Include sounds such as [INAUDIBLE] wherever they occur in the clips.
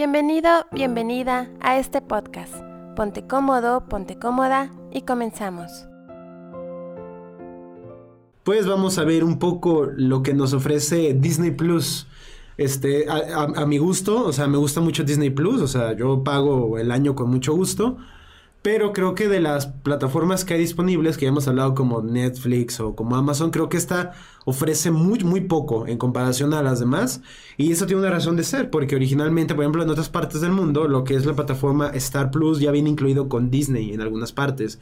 Bienvenido, bienvenida a este podcast. Ponte cómodo, ponte cómoda y comenzamos. Pues vamos a ver un poco lo que nos ofrece Disney Plus. Este, a, a mi gusto, o sea, me gusta mucho Disney Plus, o sea, yo pago el año con mucho gusto. Pero creo que de las plataformas que hay disponibles, que ya hemos hablado como Netflix o como Amazon, creo que esta ofrece muy, muy poco en comparación a las demás. Y eso tiene una razón de ser, porque originalmente, por ejemplo, en otras partes del mundo, lo que es la plataforma Star Plus ya viene incluido con Disney en algunas partes.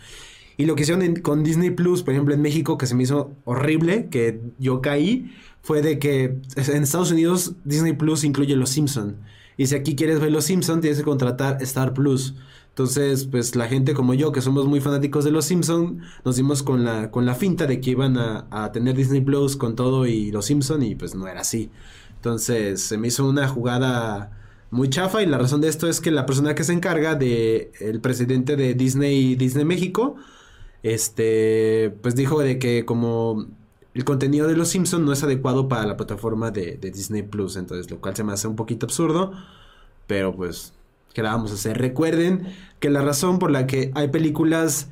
Y lo que hicieron con Disney Plus, por ejemplo, en México, que se me hizo horrible, que yo caí, fue de que en Estados Unidos Disney Plus incluye Los Simpson. Y si aquí quieres ver Los Simpson, tienes que contratar Star Plus. Entonces, pues la gente como yo, que somos muy fanáticos de Los Simpson, nos dimos con la, con la finta de que iban a, tener Disney Plus con todo y Los Simpson y pues no era así. Entonces, se me hizo una jugada muy chafa y la razón de esto es que la persona que se encarga de el presidente de Disney Disney México, este, pues dijo de que como el contenido de Los Simpson no es adecuado para la plataforma de, de Disney Plus, entonces lo cual se me hace un poquito absurdo, pero pues que la vamos a hacer. Recuerden que la razón por la que hay películas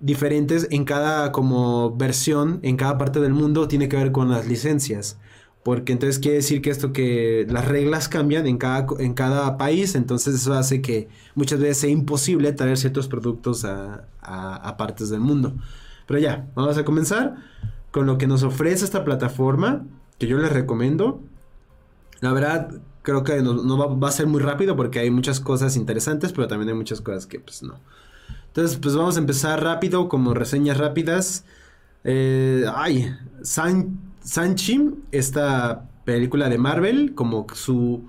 diferentes en cada como versión en cada parte del mundo tiene que ver con las licencias. Porque entonces quiere decir que esto que las reglas cambian en cada, en cada país, entonces eso hace que muchas veces sea imposible traer ciertos productos a, a partes del mundo. Pero ya, vamos a comenzar con lo que nos ofrece esta plataforma, que yo les recomiendo. La verdad, creo que no, va, a ser muy rápido porque hay muchas cosas interesantes, pero también hay muchas cosas que pues no. Entonces, pues vamos a empezar rápido, como reseñas rápidas. Eh, ay, San, Sanchi, esta película de Marvel, como su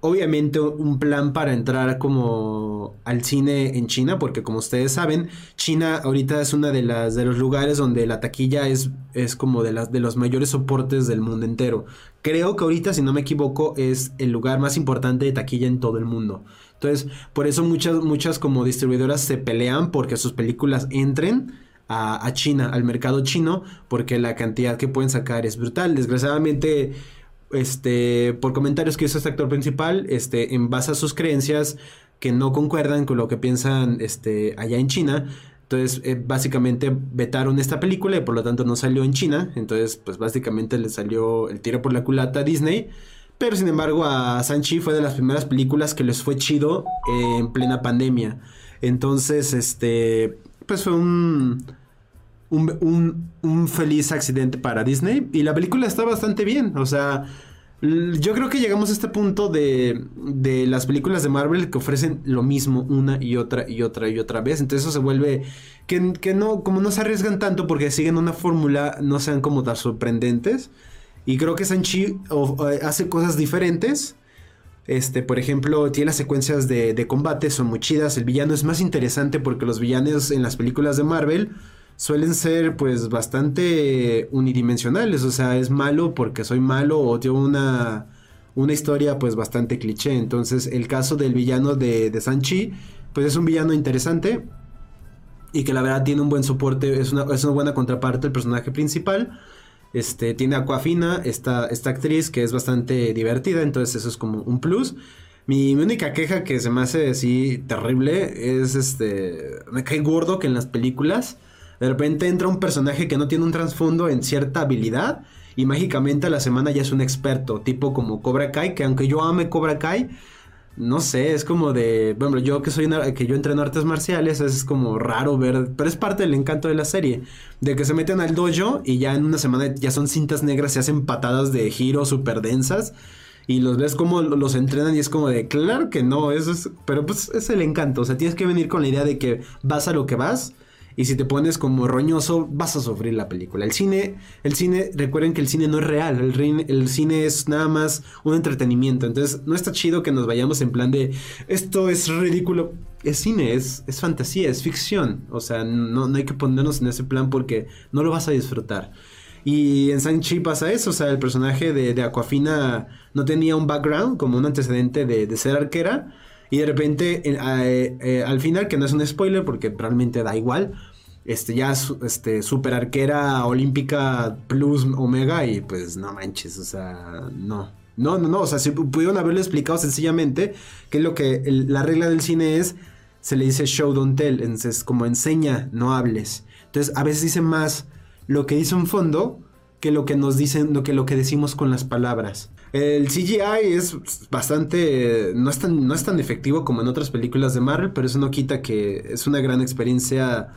obviamente un plan para entrar como al cine en China, porque como ustedes saben, China ahorita es una de las de los lugares donde la taquilla es, es como de las de los mayores soportes del mundo entero. Creo que ahorita, si no me equivoco, es el lugar más importante de taquilla en todo el mundo. Entonces, por eso muchas, muchas como distribuidoras se pelean porque sus películas entren a China, al mercado chino, porque la cantidad que pueden sacar es brutal. Desgraciadamente este, por comentarios que hizo este actor principal, este, en base a sus creencias que no concuerdan con lo que piensan este, allá en China. Entonces, eh, básicamente vetaron esta película y por lo tanto no salió en China. Entonces, pues básicamente le salió el tiro por la culata a Disney. Pero sin embargo, a Sanchi fue de las primeras películas que les fue chido en plena pandemia. Entonces, este, pues fue un un, feliz accidente para Disney. Y la película está bastante bien. O sea, yo creo que llegamos a este punto de, de, las películas de Marvel que ofrecen lo mismo una y otra y otra y otra vez. Entonces eso se vuelve que, que no, como no se arriesgan tanto porque siguen una fórmula, no sean como tan sorprendentes. Y creo que Sanchi hace cosas diferentes. Este, por ejemplo, tiene las secuencias de, de combate, son muy chidas. El villano es más interesante porque los villanos en las películas de Marvel suelen ser pues bastante unidimensionales, o sea, es malo porque soy malo o tiene una, una historia pues bastante cliché. Entonces el caso del villano de, de Sanchi pues es un villano interesante y que la verdad tiene un buen soporte, es una, es una buena contraparte del personaje principal. Este, tiene Aquafina, esta, esta actriz que es bastante divertida, entonces eso es como un plus. Mi, mi, única queja que se me hace así terrible es este. Me cae gordo que en las películas de repente entra un personaje que no tiene un trasfondo en cierta habilidad y mágicamente a la semana ya es un experto, tipo como Cobra Kai, que aunque yo ame Cobra Kai, no sé, es como de, bueno, yo que soy que yo entreno artes marciales, es como raro ver, pero es parte del encanto de la serie, de que se meten al dojo y ya en una semana ya son cintas negras, se hacen patadas de giro súper densas y los ves como los entrenan y es como de, claro que no, eso es, pero pues es el encanto, o sea, tienes que venir con la idea de que vas a lo que vas y si te pones como roñoso, vas a sufrir la película. El cine, el cine, recuerden que el cine no es real, el, el cine es nada más un entretenimiento. Entonces, no está chido que nos vayamos en plan de esto es ridículo. Es cine, es, es fantasía, es ficción. O sea, no, no hay que ponernos en ese plan porque no lo vas a disfrutar. Y en Sanchi pasa eso, o sea, el personaje de, de Aquafina no tenía un background como un antecedente de, de ser arquera y de repente, eh, eh, al final, que no es un spoiler porque realmente da igual, este, ya este, super arquera olímpica plus omega y pues no manches, o sea, no. No, no, no, o sea, si pudieron haberlo explicado sencillamente, que es lo que la regla del cine es, se le dice show don't tell, entonces como enseña, no hables. Entonces, a veces dice más lo que dice un fondo que lo que nos dicen, lo que, lo que decimos con las palabras. El CGI es bastante. No es, tan, no es tan efectivo como en otras películas de Marvel, pero eso no quita que es una gran experiencia.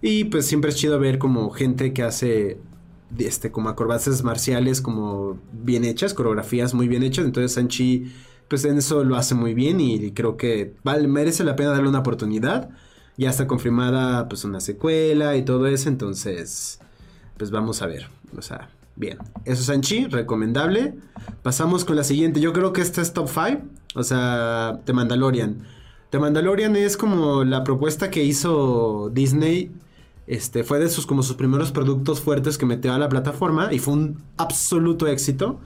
Y pues siempre es chido ver como gente que hace este, como acrobacias marciales como bien hechas, coreografías muy bien hechas. Entonces Sanchi, pues en eso lo hace muy bien y creo que vale, merece la pena darle una oportunidad. Ya está confirmada pues una secuela y todo eso, entonces pues vamos a ver. O sea, bien. Eso es Sanchi, recomendable. Pasamos con la siguiente. Yo creo que esta es top 5. O sea, The Mandalorian. The Mandalorian es como la propuesta que hizo Disney. Este, fue de sus como sus primeros productos fuertes que metió a la plataforma y fue un absoluto éxito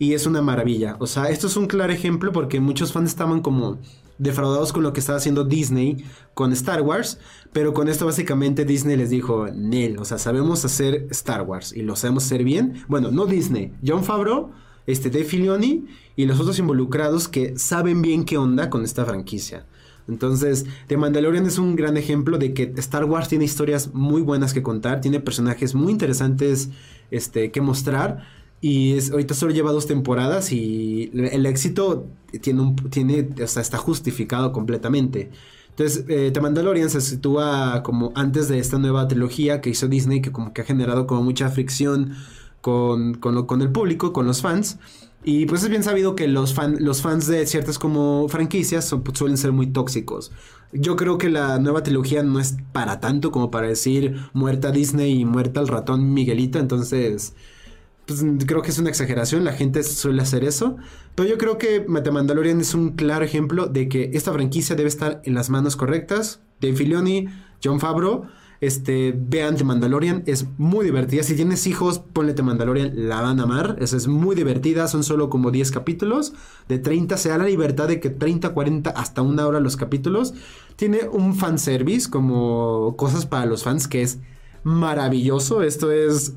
y es una maravilla. O sea, esto es un claro ejemplo porque muchos fans estaban como defraudados con lo que estaba haciendo Disney con Star Wars, pero con esto básicamente Disney les dijo, Nel, o sea, sabemos hacer Star Wars y lo sabemos hacer bien. Bueno, no Disney, John Favreau, este Dave Filoni y los otros involucrados que saben bien qué onda con esta franquicia. Entonces, The Mandalorian es un gran ejemplo de que Star Wars tiene historias muy buenas que contar, tiene personajes muy interesantes este, que mostrar y es, ahorita solo lleva dos temporadas y el éxito tiene, un, tiene o sea, está justificado completamente. Entonces, eh, The Mandalorian se sitúa como antes de esta nueva trilogía que hizo Disney, que como que ha generado como mucha fricción con, con, con el público, con los fans. Y pues es bien sabido que los, fan, los fans de ciertas como franquicias pues, suelen ser muy tóxicos. Yo creo que la nueva trilogía no es para tanto como para decir muerta Disney y muerta el ratón Miguelito. Entonces, pues, creo que es una exageración, la gente suele hacer eso, pero yo creo que The Mandalorian es un claro ejemplo de que esta franquicia debe estar en las manos correctas. de Filoni, John Favreau, este, vean The Mandalorian, es muy divertida. Si tienes hijos, ponle The Mandalorian, la van a amar. Es, es muy divertida, son solo como 10 capítulos. De 30 se da la libertad de que 30, 40, hasta una hora los capítulos. Tiene un fanservice, como cosas para los fans, que es maravilloso. Esto es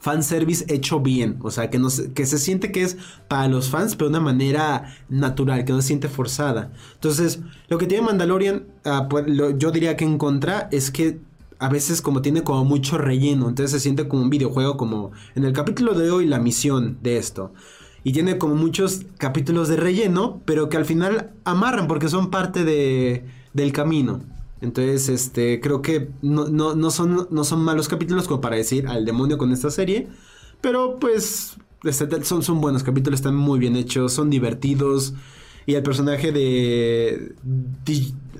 fanservice hecho bien. O sea, que, no se, que se siente que es para los fans, pero de una manera natural, que no se siente forzada. Entonces, lo que tiene Mandalorian, ah, pues, yo diría que en contra es que a veces como tiene como mucho relleno, entonces se siente como un videojuego, como en el capítulo de hoy la misión de esto. Y tiene como muchos capítulos de relleno, pero que al final amarran porque son parte de, del camino. Entonces, este, creo que no, son, no son malos capítulos como para decir al demonio con esta serie. Pero pues este, son, son buenos capítulos, están muy bien hechos, son divertidos. Y el personaje de...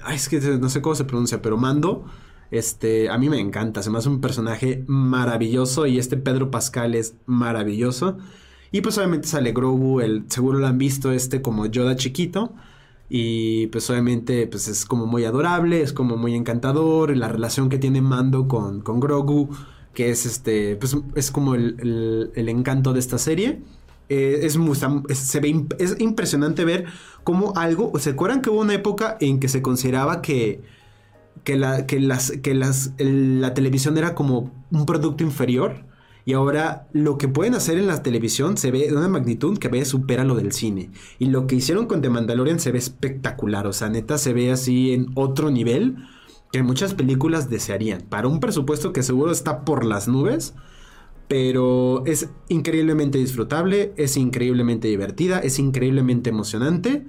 ay, es que no sé cómo se pronuncia, pero Mando. Este, a mí me encanta, se me hace un personaje maravilloso y este Pedro Pascal es maravilloso. Y pues obviamente sale Grogu, el, seguro lo han visto este como Yoda chiquito. Y pues obviamente pues es como muy adorable, es como muy encantador, la relación que tiene Mando con, con Grogu, que es este, pues es como el, encanto de esta serie. Eh, es, se ve, es impresionante ver cómo algo, ¿se acuerdan que hubo una época en que se consideraba que, que, la, que, las, que las, la televisión era como un producto inferior? Y ahora lo que pueden hacer en la televisión se ve de una magnitud que ve supera lo del cine. Y lo que hicieron con The Mandalorian se ve espectacular. O sea, neta se ve así en otro nivel que muchas películas desearían. Para un presupuesto que seguro está por las nubes. Pero es increíblemente disfrutable, es increíblemente divertida, es increíblemente emocionante.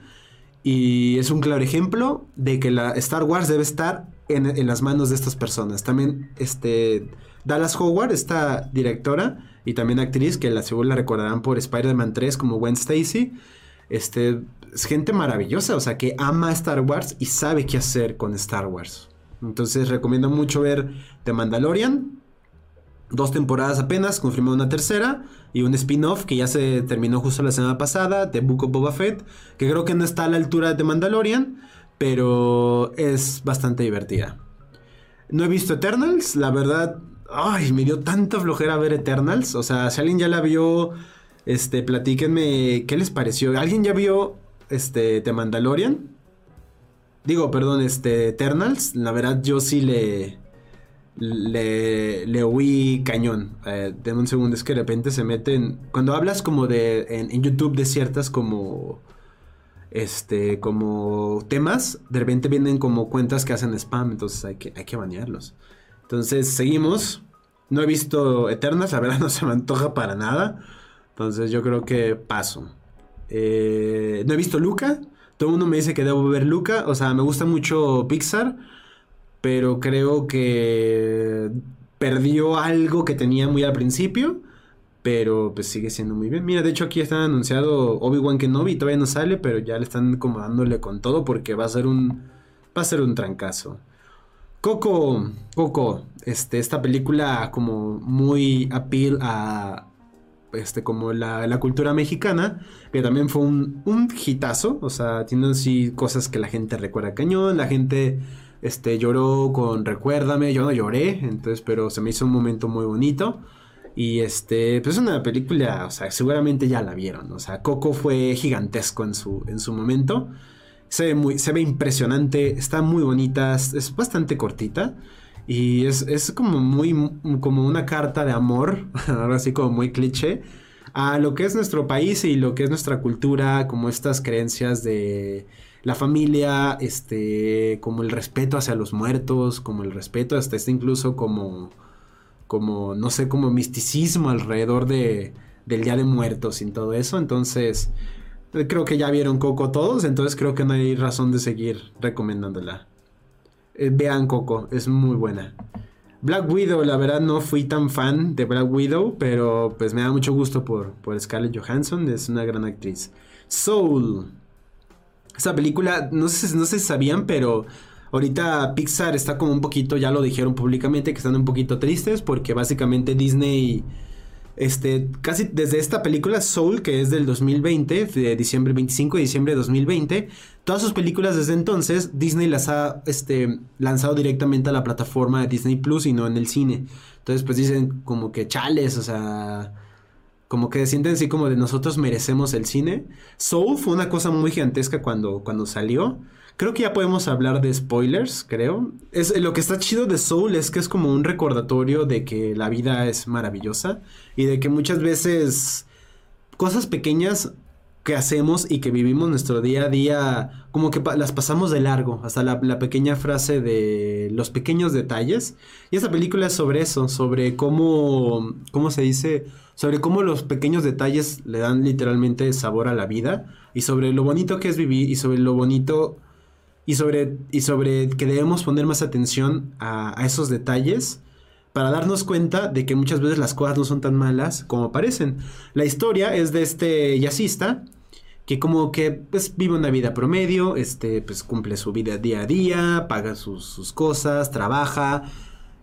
Y es un claro ejemplo de que la Star Wars debe estar en, las manos de estas personas. También, este Dallas Howard, esta directora y también actriz, que la seguro la recordarán por Spider-Man 3 como Gwen Stacy, este, es gente maravillosa, o sea, que ama Star Wars y sabe qué hacer con Star Wars. Entonces recomiendo mucho ver The Mandalorian. Dos temporadas apenas, confirmó una tercera y un spin-off que ya se terminó justo la semana pasada, The Book of Boba Fett, que creo que no está a la altura de The Mandalorian, pero es bastante divertida. No he visto Eternals, la verdad Ay, me dio tanta flojera ver Eternals. O sea, si alguien ya la vio, este, platíquenme qué les pareció. ¿Alguien ya vio este The Mandalorian? Digo, perdón, este Eternals. La verdad, yo sí le le, le oí cañón. Eh, un segundo, es que de repente se meten. Cuando hablas como de. En, YouTube de ciertas como. Este. como temas. De repente vienen como cuentas que hacen spam. Entonces hay que, hay que banearlos. Entonces, seguimos. No he visto Eternas, la verdad [LAUGHS] no se me antoja para nada. Entonces yo creo que paso. Eh, no he visto Luca. Todo el mundo me dice que debo ver Luca. O sea, me gusta mucho Pixar pero creo que perdió algo que tenía muy al principio, pero pues sigue siendo muy bien. Mira, de hecho aquí están anunciado Obi-Wan Kenobi, todavía no sale, pero ya le están como dándole con todo porque va a ser un va a ser un trancazo. Coco, Coco, este, esta película como muy appeal a este, como la, la cultura mexicana, que también fue un, un hitazo, o sea, tiene así cosas que la gente recuerda cañón, la gente este, lloró con Recuérdame, yo no lloré, entonces, pero se me hizo un momento muy bonito. Y este, pues es una película, o sea, seguramente ya la vieron. O sea, Coco fue gigantesco en su, en su momento. Se ve, muy, se ve impresionante, está muy bonita, es, bastante cortita. Y es, es, como muy, como una carta de amor, [LAUGHS] ahora así como muy cliché, a lo que es nuestro país y lo que es nuestra cultura, como estas creencias de la familia, este, como el respeto hacia los muertos, como el respeto hasta este incluso como, como, no sé, como misticismo alrededor de, del Día de Muertos y todo eso. Entonces, creo que ya vieron Coco todos, entonces creo que no hay razón de seguir recomendándola. Eh, vean Coco, es muy buena. Black Widow, la verdad no fui tan fan de Black Widow, pero pues me da mucho gusto por, por Scarlett Johansson, es una gran actriz. Soul, esa película, no sé, no sé si sabían, pero ahorita Pixar está como un poquito, ya lo dijeron públicamente, que están un poquito tristes porque básicamente Disney, este, casi desde esta película Soul, que es del 2020, de diciembre 25 de diciembre de 2020, todas sus películas desde entonces Disney las ha este, lanzado directamente a la plataforma de Disney Plus y no en el cine. Entonces pues dicen como que chales, o sea como que sienten así como de nosotros merecemos el cine. Soul fue una cosa muy gigantesca cuando, cuando salió. Creo que ya podemos hablar de spoilers, creo. Es, lo que está chido de Soul es que es como un recordatorio de que la vida es maravillosa y de que muchas veces cosas pequeñas que hacemos y que vivimos nuestro día a día, como que las pasamos de largo, hasta la, pequeña frase de los pequeños detalles. Y esa película es sobre eso, sobre cómo, ¿cómo se dice? sobre cómo los pequeños detalles le dan literalmente sabor a la vida y sobre lo bonito que es vivir y sobre lo bonito y sobre, y sobre que debemos poner más atención a, esos detalles para darnos cuenta de que muchas veces las cosas no son tan malas como parecen. La historia es de este jazzista que como que pues vive una vida promedio, este pues cumple su vida día a día, paga sus, sus cosas, trabaja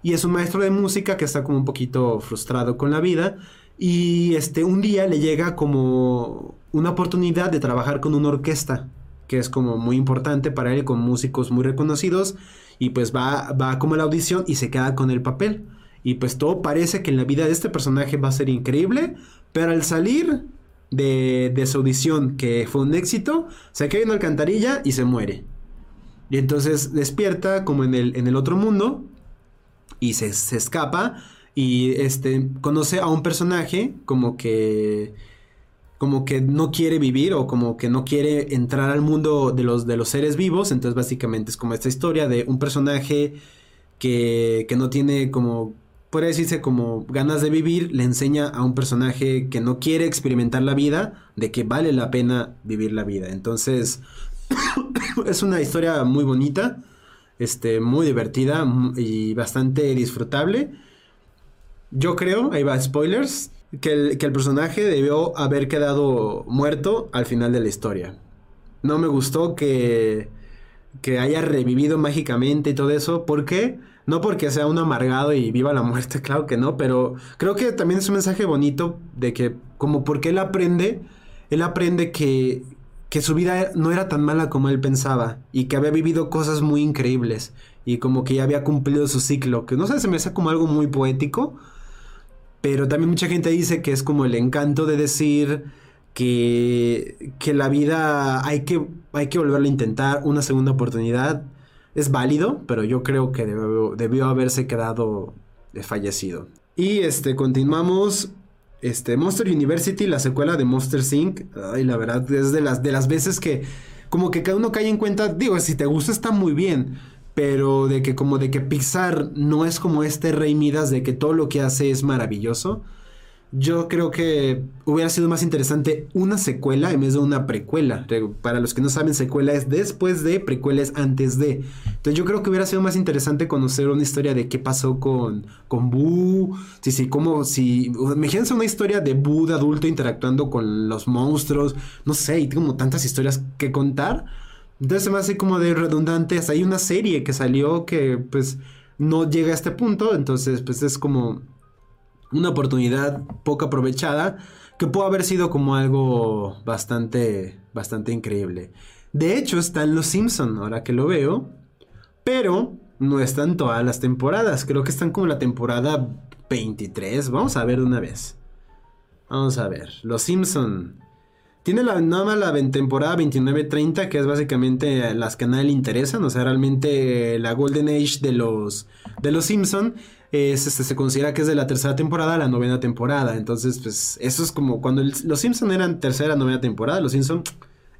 y es un maestro de música que está como un poquito frustrado con la vida y este, un día le llega como una oportunidad de trabajar con una orquesta, que es como muy importante para él, con músicos muy reconocidos. Y pues va, va como a la audición y se queda con el papel. Y pues todo parece que en la vida de este personaje va a ser increíble, pero al salir de, de su audición, que fue un éxito, se cae en una alcantarilla y se muere. Y entonces despierta como en el, en el otro mundo y se, se escapa y este conoce a un personaje como que como que no quiere vivir o como que no quiere entrar al mundo de los, de los seres vivos. Entonces básicamente es como esta historia de un personaje que, que no tiene como, puede decirse como ganas de vivir, le enseña a un personaje que no quiere experimentar la vida, de que vale la pena vivir la vida. Entonces [COUGHS] es una historia muy bonita, este, muy divertida y bastante disfrutable. Yo creo, ahí va, spoilers, que el, que el personaje debió haber quedado muerto al final de la historia. No me gustó que, que haya revivido mágicamente y todo eso. ¿Por qué? No porque sea un amargado y viva la muerte, [LAUGHS] claro que no, pero creo que también es un mensaje bonito de que como porque él aprende, él aprende que, que su vida no era tan mala como él pensaba y que había vivido cosas muy increíbles y como que ya había cumplido su ciclo, que no sé, se me hace como algo muy poético, pero también mucha gente dice que es como el encanto de decir que, que la vida hay que, hay que volverla a intentar, una segunda oportunidad. es válido, pero yo creo que debió, haberse quedado fallecido. Y este, continuamos. Este, Monster University, la secuela de Monster Inc. Ay, la verdad, es de las, de las veces que como que cada uno cae en cuenta, digo, si te gusta está muy bien, pero de que como de que Pixar no es como este Rey Midas de que todo lo que hace es maravilloso. Yo creo que hubiera sido más interesante una secuela en vez de una precuela. Para los que no saben, secuela es después de, precuela es antes de. Entonces yo creo que hubiera sido más interesante conocer una historia de qué pasó con, con Boo. Sí, sí, como si... Imagínense una historia de Boo de adulto interactuando con los monstruos. No sé, y tengo como tantas historias que contar. Entonces se me hace como de redundante. Hasta hay una serie que salió que pues no llega a este punto. Entonces pues es como una oportunidad poco aprovechada que pudo haber sido como algo bastante, bastante increíble. De hecho, están Los Simpson, ahora que lo veo, pero no están todas las temporadas. Creo que están como la temporada 23. Vamos a ver de una vez. Vamos a ver. Los Simpson. Tiene la, nada más la temporada 29-30, que es básicamente las que a nadie le interesan. O sea, realmente la Golden Age de los, de los Simpson este, se considera que es de la tercera temporada a la novena temporada. Entonces, pues eso es como cuando los Simpson eran tercera, novena temporada, los Simpson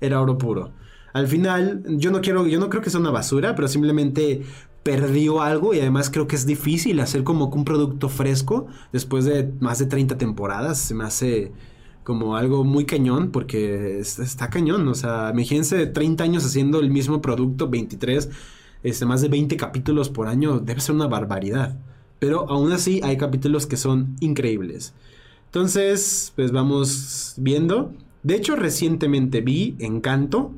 era oro puro. Al final, yo no quiero, yo no creo que sea una basura, pero simplemente perdió algo y además creo que es difícil hacer como un producto fresco después de más de 30 temporadas. Se me hace como algo muy cañón porque está cañón. O sea, imagínense 30 años haciendo el mismo producto, 23, este, más de 20 capítulos por año, debe ser una barbaridad. Pero aún así hay capítulos que son increíbles. Entonces, pues vamos viendo. De hecho, recientemente vi Encanto.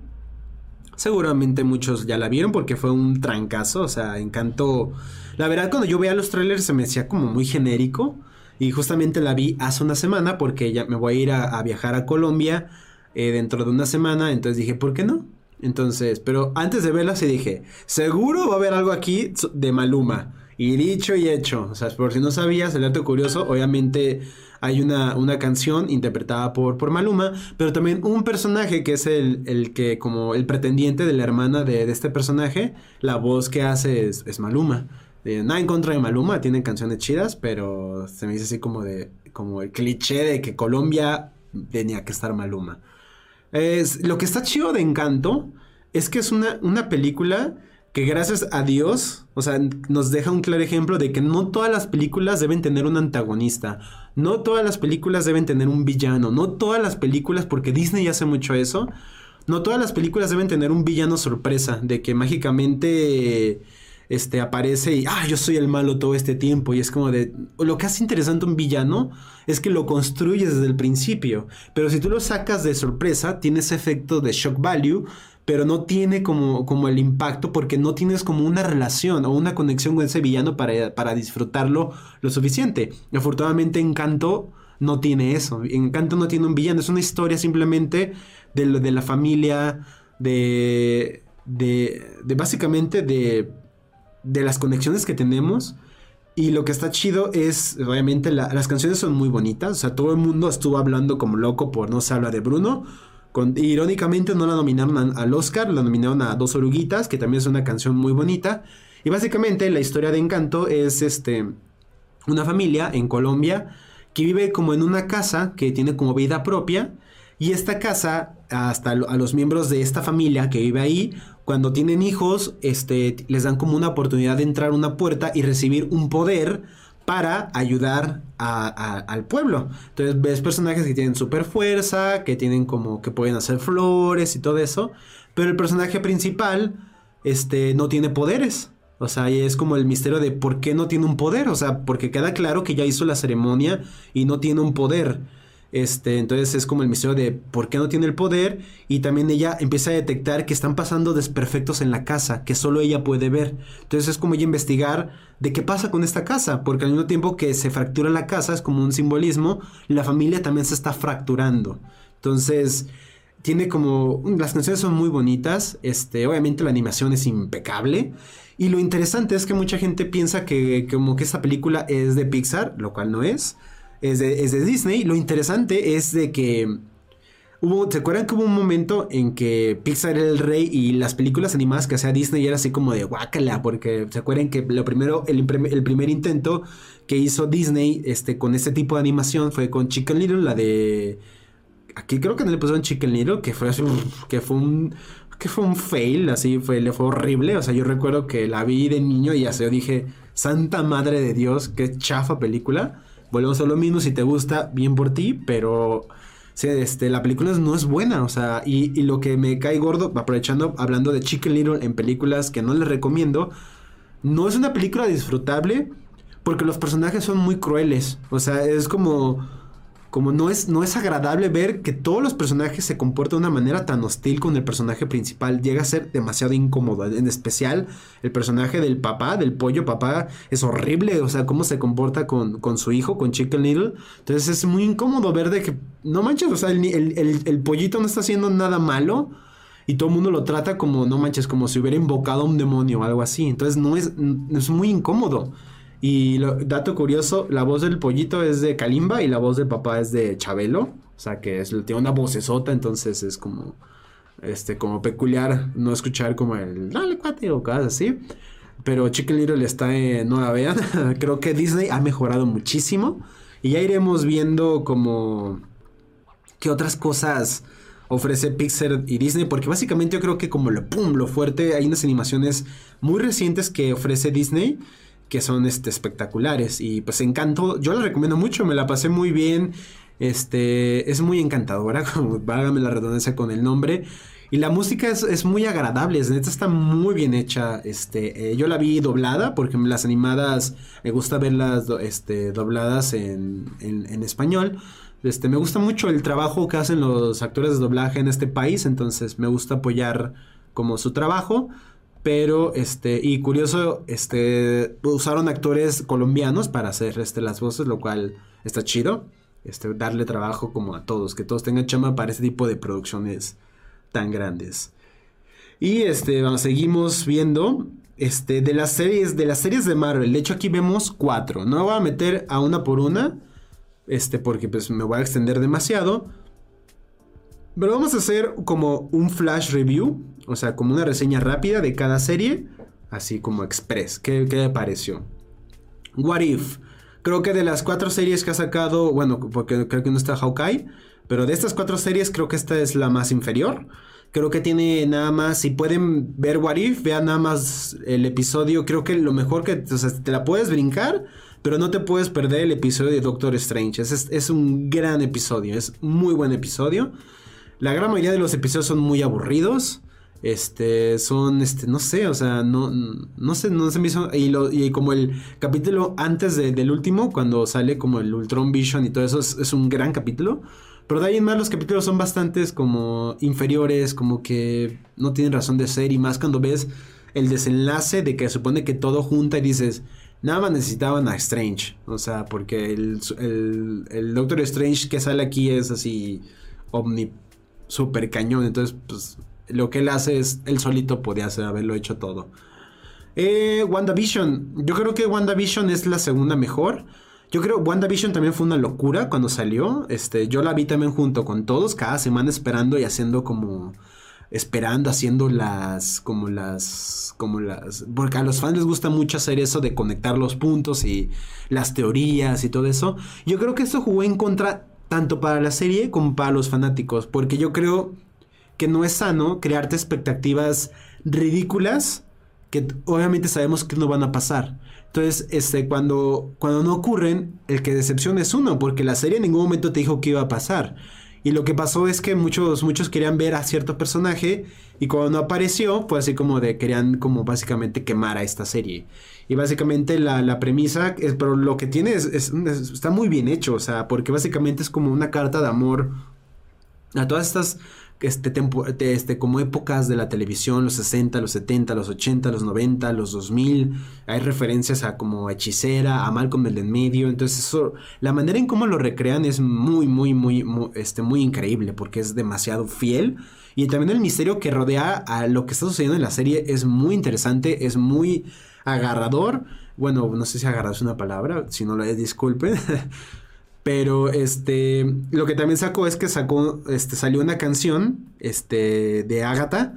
Seguramente muchos ya la vieron porque fue un trancazo. O sea, Encanto. La verdad, cuando yo veía los trailers se me hacía como muy genérico. Y justamente la vi hace una semana porque ya me voy a ir a, viajar a Colombia eh, dentro de una semana. Entonces dije, ¿por qué no? Entonces, pero antes de verla se dije, seguro va a haber algo aquí de Maluma. Y dicho y hecho, o sea, por si no sabías, el dato curioso, obviamente hay una, una canción interpretada por, por Maluma, pero también un personaje que es el, el que, como el pretendiente de la hermana de, de este personaje, la voz que hace es, es Maluma. Nada en contra de Maluma, tiene canciones chidas, pero se me dice así como de, como el cliché de que Colombia tenía que estar Maluma. Es, lo que está chido de Encanto es que es una, una película que gracias a Dios, o sea, nos deja un claro ejemplo de que no todas las películas deben tener un antagonista, no todas las películas deben tener un villano, no todas las películas, porque Disney hace mucho eso, no todas las películas deben tener un villano sorpresa, de que mágicamente este aparece y ah, yo soy el malo todo este tiempo y es como de lo que hace interesante un villano es que lo construyes desde el principio, pero si tú lo sacas de sorpresa, tiene ese efecto de shock value pero no tiene como, como el impacto porque no tienes como una relación o una conexión con ese villano para, para disfrutarlo lo suficiente. Afortunadamente Encanto no tiene eso. Encanto no tiene un villano, es una historia simplemente de, de la familia, de, de, de básicamente de, de las conexiones que tenemos. Y lo que está chido es, obviamente, las canciones son muy bonitas. O sea, todo el mundo estuvo hablando como loco por No se habla de Bruno irónicamente no la nominaron al Oscar, la nominaron a Dos Oruguitas, que también es una canción muy bonita. Y básicamente la historia de Encanto es este, una familia en Colombia que vive como en una casa que tiene como vida propia. Y esta casa, hasta a los miembros de esta familia que vive ahí, cuando tienen hijos, este, les dan como una oportunidad de entrar a una puerta y recibir un poder para ayudar al pueblo. Entonces ves personajes que tienen super fuerza, que tienen como que pueden hacer flores y todo eso, pero el personaje principal este no tiene poderes. O sea, es como el misterio de por qué no tiene un poder, o sea, porque queda claro que ya hizo la ceremonia y no tiene un poder. Este, entonces es como el misterio de por qué no tiene el poder y también ella empieza a detectar que están pasando desperfectos en la casa, que solo ella puede ver. Entonces es como ella investigar de qué pasa con esta casa, porque al mismo tiempo que se fractura la casa, es como un simbolismo, la familia también se está fracturando. Entonces tiene como las canciones son muy bonitas, este, obviamente la animación es impecable. Y lo interesante es que mucha gente piensa que como que esta película es de Pixar, lo cual no es es de, Disney. Lo interesante es de que Hubo, ¿Se acuerdan que hubo un momento en que Pixar era el rey y las películas animadas que hacía Disney era así como de guácala? Porque se acuerdan que lo primero, el, el, primer intento que hizo Disney este, con este tipo de animación fue con Chicken Little, la de. Aquí creo que no le pusieron Chicken Little, que fue, que fue un. Que fue un fail, así fue, le fue horrible. O sea, yo recuerdo que la vi de niño y así yo dije, Santa Madre de Dios, qué chafa película. Volvemos a lo mismo, si te gusta, bien por ti, pero este, la película no es buena, o sea, y, y, lo que me cae gordo, aprovechando, hablando de Chicken Little en películas que no les recomiendo, no es una película disfrutable porque los personajes son muy crueles, o sea, es como como no es, no es agradable ver que todos los personajes se comportan de una manera tan hostil con el personaje principal. Llega a ser demasiado incómodo. En especial, el personaje del papá, del pollo papá, es horrible. O sea, cómo se comporta con, con su hijo, con Chicken Little. Entonces es muy incómodo ver de que, no manches, o sea, el, el, pollito no está haciendo nada malo. Y todo el mundo lo trata como, no manches, como si hubiera invocado a un demonio o algo así. Entonces no es, es muy incómodo. Y dato curioso, la voz del pollito es de Kalimba y la voz del papá es de Chabelo. O sea que es, tiene una vocesota, entonces es como, este, como peculiar no escuchar como el dale cuate o cosas así. Pero Chicken Little está en, no la vean. [LAUGHS] creo que Disney ha mejorado muchísimo. Y ya iremos viendo como qué otras cosas ofrece Pixar y Disney. Porque básicamente yo creo que como lo pum, lo fuerte, hay unas animaciones muy recientes que ofrece Disney que son este, espectaculares. Y pues encantó, yo la recomiendo mucho, me la pasé muy bien. Este, es muy encantadora, [LAUGHS] como la redundancia con el nombre. Y la música es, muy agradable, es está muy bien hecha. Este, eh, yo la vi doblada porque las animadas me gusta verlas este, dobladas en, en, en, español. Este, me gusta mucho el trabajo que hacen los actores de doblaje en este país, entonces me gusta apoyar como su trabajo. Pero, este, y curioso, este, usaron actores colombianos para hacer, este, las voces, lo cual está chido. Este, darle trabajo como a todos, que todos tengan chama para este tipo de producciones tan grandes. Y este, seguimos viendo, este, de las series, de las series de Marvel. De hecho, aquí vemos cuatro. No voy a meter a una por una, este, porque pues me voy a extender demasiado. Pero vamos a hacer como un flash review, o sea, como una reseña rápida de cada serie, así como express. ¿Qué, qué pareció? What If. Creo que de las cuatro series que ha sacado, bueno, porque creo que no está Hawkeye, pero de estas cuatro series creo que esta es la más inferior. Creo que tiene nada más, si pueden ver What If, vean nada más el episodio. Creo que lo mejor que, o sea, te la puedes brincar, pero no te puedes perder el episodio de Doctor Strange. Es, es un gran episodio, es muy buen episodio. La gran mayoría de los episodios son muy aburridos. Este, son, este, no sé, o sea, no, no sé, no se me hizo. Y, lo, y como el capítulo antes del último, cuando sale como el Ultron Vision y todo eso, es, un gran capítulo. Pero de ahí en más los capítulos son bastantes como inferiores, como que no tienen razón de ser. Y más cuando ves el desenlace de que supone que todo junta y dices, nada más necesitaban a Strange. O sea, porque el, el, Doctor Strange que sale aquí es así omni súper cañón. Entonces, pues lo que él hace es, él solito podía haberlo hecho todo. Eh, WandaVision. Yo creo que WandaVision es la segunda mejor. Yo creo WandaVision también fue una locura cuando salió. Este, yo la vi también junto con todos, cada semana esperando y haciendo como esperando, haciendo las como las como las porque a los fans les gusta mucho hacer eso de conectar los puntos y las teorías y todo eso. Yo creo que eso jugó en contra tanto para la serie como para los fanáticos, porque yo creo que no es sano crearte expectativas ridículas que obviamente sabemos que no van a pasar. Entonces, este, cuando, cuando no ocurren, el que decepciona es uno, porque la serie en ningún momento te dijo que iba a pasar. Y lo que pasó es que muchos, muchos querían ver a cierto personaje y cuando no apareció, fue así como de querían como básicamente quemar a esta serie. Y básicamente la, premisa, es, pero lo que tiene es, está muy bien hecho, o sea, porque básicamente es como una carta de amor a todas estas este, este, como épocas de la televisión, los 60, los 70, los 80, los 90, los 2000. Hay referencias a como Hechicera, a Malcolm el en medio. Entonces, eso, la manera en cómo lo recrean es muy, muy, muy, este, muy increíble porque es demasiado fiel. Y también el misterio que rodea a lo que está sucediendo en la serie es muy interesante, es muy agarrador. Bueno, no sé si agarrar es una palabra, si no lo es, disculpen. [LAUGHS] Pero este, lo que también sacó es que sacó, este, salió una canción, este, de Agatha,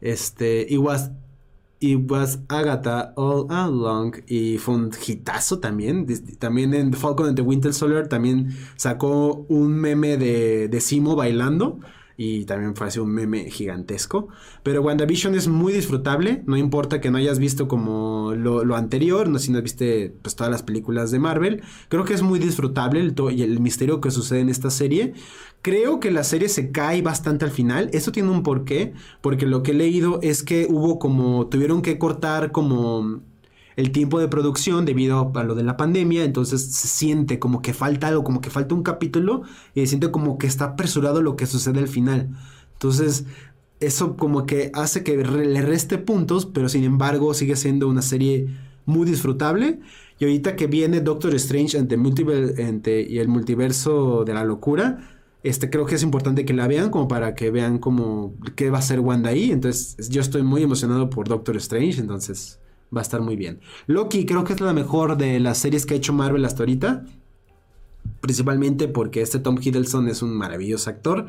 este, It Was, It Was Agatha All Along, y fue un hitazo también. También en Falcon and the Winter Soldier también sacó un meme de, de Simo bailando y también fue así un meme gigantesco. Pero WandaVision es muy disfrutable, no importa que no hayas visto como lo, anterior, no si no viste pues todas las películas de Marvel, creo que es muy disfrutable el, y el misterio que sucede en esta serie. Creo que la serie se cae bastante al final, eso tiene un porqué, porque lo que he leído es que hubo como, tuvieron que cortar como el tiempo de producción debido a lo de la pandemia, entonces se siente como que falta algo, como que falta un capítulo y se siente como que está apresurado lo que sucede al final. Entonces, eso como que hace que le reste puntos, pero sin embargo sigue siendo una serie muy disfrutable. Y ahorita que viene Doctor Strange ante, y el multiverso de la locura, este creo que es importante que la vean como para que vean como qué va a ser Wanda ahí. Entonces, yo estoy muy emocionado por Doctor Strange, entonces va a estar muy bien. Loki creo que es la mejor de las series que ha hecho Marvel hasta ahorita. Principalmente porque este Tom Hiddleston es un maravilloso actor.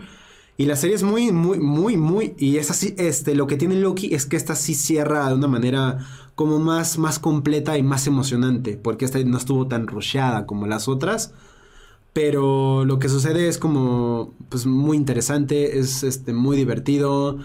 Y la serie es muy, muy, muy, muy. Y es así. Este, lo que tiene Loki es que esta sí cierra de una manera como más, más completa y más emocionante. Porque esta no estuvo tan rusheada como las otras. Pero lo que sucede es como. Pues muy interesante. Es este, muy divertido.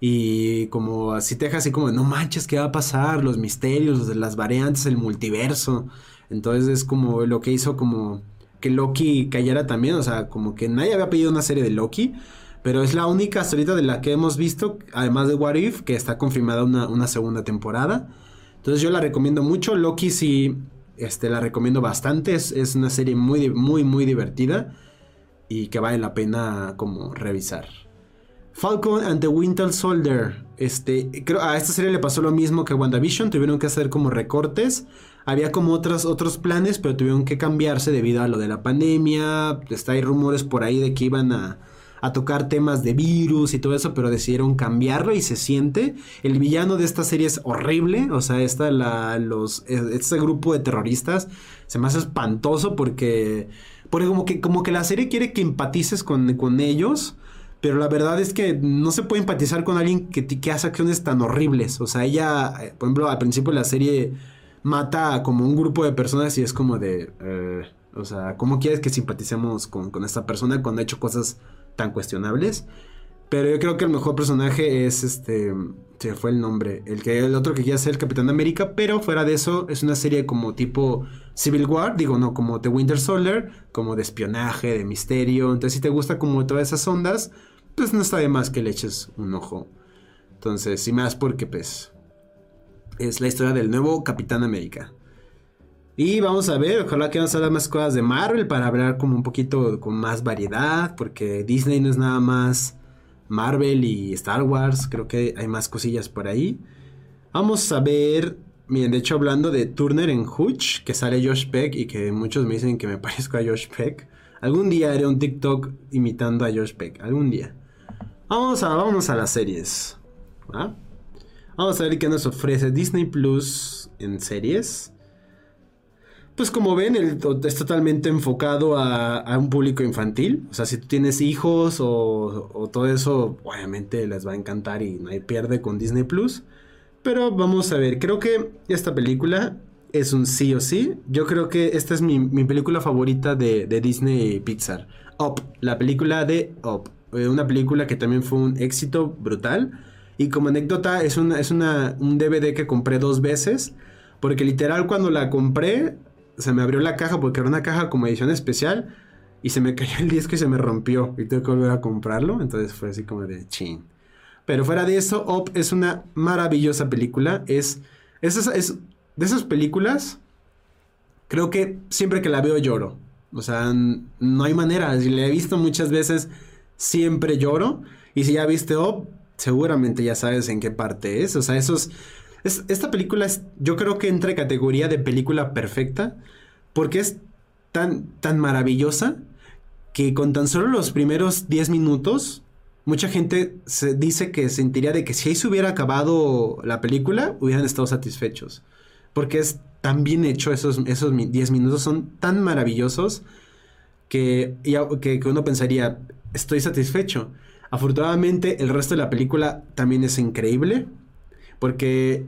Y como así te deja así como, no manches, ¿qué va a pasar? Los misterios, las variantes, el multiverso. Entonces es como lo que hizo como que Loki cayera también. O sea, como que nadie había pedido una serie de Loki. Pero es la única ahorita de la que hemos visto, además de What If, que está confirmada una, segunda temporada. Entonces yo la recomiendo mucho. Loki sí, este, la recomiendo bastante. Es, es una serie muy, muy, muy divertida. Y que vale la pena como revisar. Falcon and the Winter Soldier. Este, creo, a esta serie le pasó lo mismo que WandaVision. Tuvieron que hacer como recortes. Había como otros, otros planes, pero tuvieron que cambiarse debido a lo de la pandemia. Está, hay rumores por ahí de que iban a, a tocar temas de virus y todo eso, pero decidieron cambiarlo y se siente. El villano de esta serie es horrible. O sea, esta, la, los, e, este grupo de terroristas se me hace espantoso porque, porque como, que, como que la serie quiere que empatices con, con ellos pero la verdad es que no se puede empatizar con alguien que, hace acciones tan horribles. O sea, ella, eh, por ejemplo, al principio de la serie mata como un grupo de personas y es como de... Eh, o sea, ¿cómo quieres que simpaticemos con, esta persona cuando ha hecho cosas tan cuestionables? Pero yo creo que el mejor personaje es este... Se fue el nombre. El, que, el otro que quiere ser el Capitán América. Pero fuera de eso, es una serie como tipo Civil War. Digo, no, como The Winter Soldier. Como de espionaje, de misterio. Entonces, si te gusta como todas esas ondas pues no está de más que le eches un ojo. Entonces, y más porque pues es la historia del nuevo Capitán América. Y vamos a ver, ojalá que vamos a más cosas de Marvel para hablar como un poquito con más variedad, porque Disney no es nada más Marvel y Star Wars, creo que hay más cosillas por ahí. Vamos a ver, miren, de hecho hablando de Turner en Hooch, que sale Josh Peck y que muchos me dicen que me [LAUGHS] parezco a Josh Peck. Algún día haré un TikTok imitando a Josh Peck, algún día. Vamos a, vamos a las series. Vamos a ver qué nos ofrece Disney Plus en series. Pues como ven, es totalmente enfocado a, un público infantil. O sea, si tú tienes hijos o, todo eso, obviamente les va a encantar y no hay pierde con Disney Plus. Pero vamos a ver, creo que esta película es un sí o sí. Yo creo que esta es mi, película favorita de, Disney Pixar. Up, la película de Up. Eh, una película que también fue un éxito brutal. Y como anécdota, es, una, es una, un DVD que compré dos veces. Porque literal cuando la compré, se me abrió la caja porque era una caja como edición especial. Y se me [LAUGHS] cayó el disco y se me rompió. Y tuve que volver a comprarlo. Entonces fue así como de chin. Pero fuera de eso, Op es una maravillosa película. Es, es, es de esas películas. Creo que siempre que la veo lloro. O sea, no hay manera. La he visto muchas veces siempre lloro. Y si ya viste Op, seguramente ya sabes en qué parte es. O sea, esos... Es, esta película es, yo creo que entra en categoría de película perfecta, porque es tan, tan maravillosa que con tan solo los primeros 10 minutos, mucha gente se dice que sentiría de que si ahí se hubiera acabado la película, hubieran estado satisfechos. Porque es tan bien hecho, esos, esos 10 minutos son tan maravillosos que, que uno pensaría, estoy satisfecho. Afortunadamente el resto de la película también es increíble porque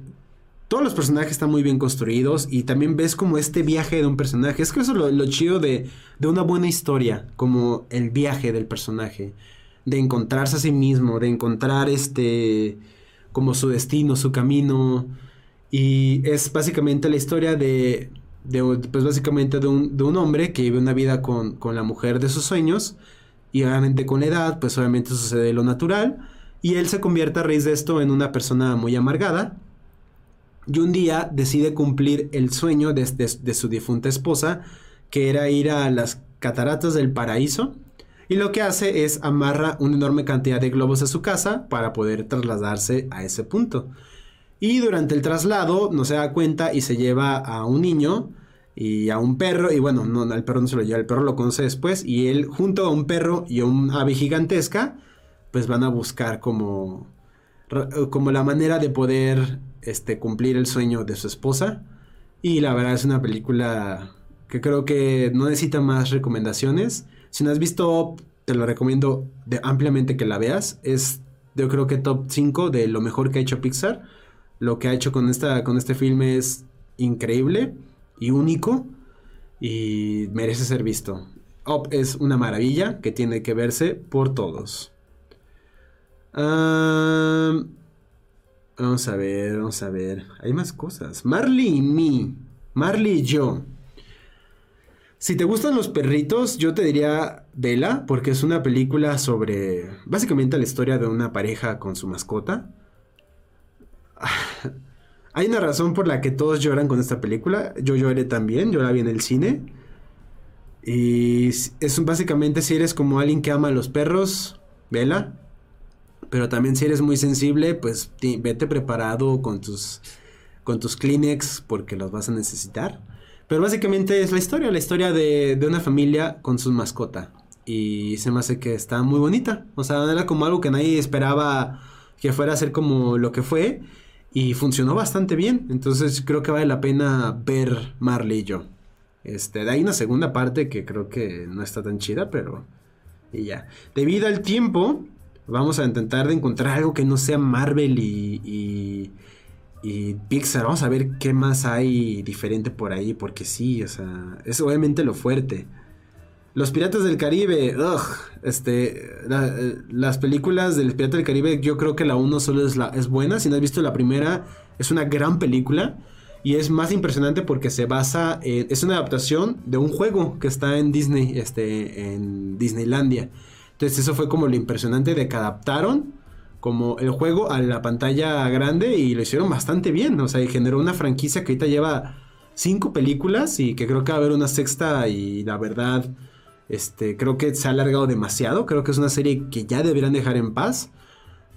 todos los personajes están muy bien construidos y también ves como este viaje de un personaje. Es que eso es lo, chido de, de, una buena historia, como el viaje del personaje, de encontrarse a sí mismo, de encontrar este, como su destino, su camino. Y es básicamente la historia de, de pues básicamente de un, de un, hombre que vive una vida con, con la mujer de sus sueños y obviamente con la edad, pues obviamente sucede lo natural. Y él se convierte a raíz de esto en una persona muy amargada. Y un día decide cumplir el sueño de, de, su difunta esposa, que era ir a las cataratas del paraíso. Y lo que hace es amarra una enorme cantidad de globos a su casa para poder trasladarse a ese punto. Y durante el traslado no se da cuenta y se lleva a un niño y a un perro, y bueno, no, el perro no se lo lleva, el perro lo conoce después, y él junto a un perro y a un ave gigantesca, pues van a buscar como, como la manera de poder este, cumplir el sueño de su esposa. Y la verdad es una película que creo que no necesita más recomendaciones. Si no has visto, te lo recomiendo ampliamente que la veas. Es, yo creo que top 5 de lo mejor que ha hecho Pixar. Lo que ha hecho con, esta, con este filme es increíble y único y merece ser visto. Es una maravilla que tiene que verse por todos. vamos a ver, vamos a ver. Hay más cosas. Marley y me. Marley y yo. Si te gustan los perritos, yo te diría Vela, porque es una película sobre básicamente la historia de una pareja con su mascota. Hay una razón por la que todos lloran con esta película. Yo lloré también, yo la vi en el cine. Y es básicamente si eres como alguien que ama a los perros, vela. Pero también si eres muy sensible, pues vete preparado con tus, con tus Kleenex porque los vas a necesitar. Pero básicamente es la historia, la historia de, de una familia con su mascota. Y se me hace que está muy bonita. O sea, era como algo que nadie esperaba que fuera a ser como lo que fue. Y funcionó bastante bien. Entonces creo que vale la pena ver Marley y yo. Este, hay una segunda parte que creo que no está tan chida, pero. Y ya. Debido al tiempo, vamos a intentar de encontrar algo que no sea Marvel y, y, y, Pixar. Vamos a ver qué más hay diferente por ahí, porque sí, o sea, es obviamente lo fuerte. Los Piratas del Caribe, ugh, este, las películas del Pirata del Caribe, yo creo que la 1 solo es, la, es buena. Si no has visto la primera, es una gran película. Y es más impresionante porque se basa en, es una adaptación de un juego que está en Disney, este, en Disneylandia. Entonces eso fue como lo impresionante de que adaptaron como el juego a la pantalla grande y lo hicieron bastante bien. O sea, y generó una franquicia que ahorita lleva cinco películas y que creo que va a haber una sexta y la verdad este, creo que se ha alargado demasiado. Creo que es una serie que ya deberían dejar en paz.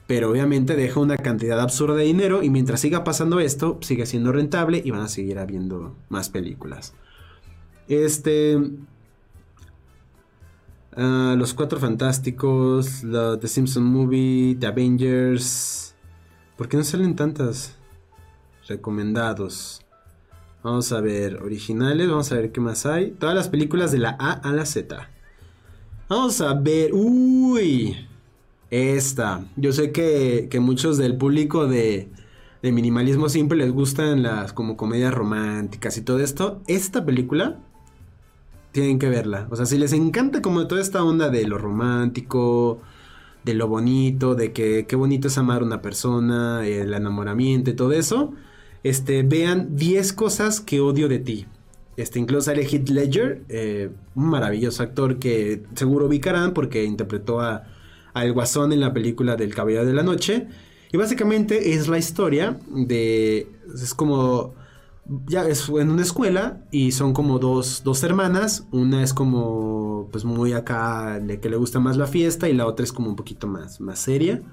Pero obviamente deja una cantidad absurda de dinero. Y mientras siga pasando esto, sigue siendo rentable y van a seguir habiendo más películas. Este. Ah, los Cuatro Fantásticos, The Simpson Movie, The Avengers. ¿Por qué no salen tantas? Recomendados. Vamos a ver, originales, vamos a ver qué más hay. Todas las películas de la A a la Z. Vamos a ver, uy, esta. Yo sé que, muchos del público de, de minimalismo simple les gustan las como comedias románticas y todo esto. Esta película tienen que verla. O sea, si les encanta como toda esta onda de lo romántico, de lo bonito, de que qué bonito es amar a una persona, el enamoramiento y todo eso este, vean 10 cosas que odio de ti. Este, incluso sale Heath Ledger, eh, un maravilloso actor que seguro ubicarán porque interpretó a, El Guasón en la película del Caballero de la Noche. Y básicamente es la historia de... Es como... Ya es en una escuela y son como dos, dos hermanas. Una es como pues muy acá, de que le gusta más la fiesta y la otra es como un poquito más, más seria.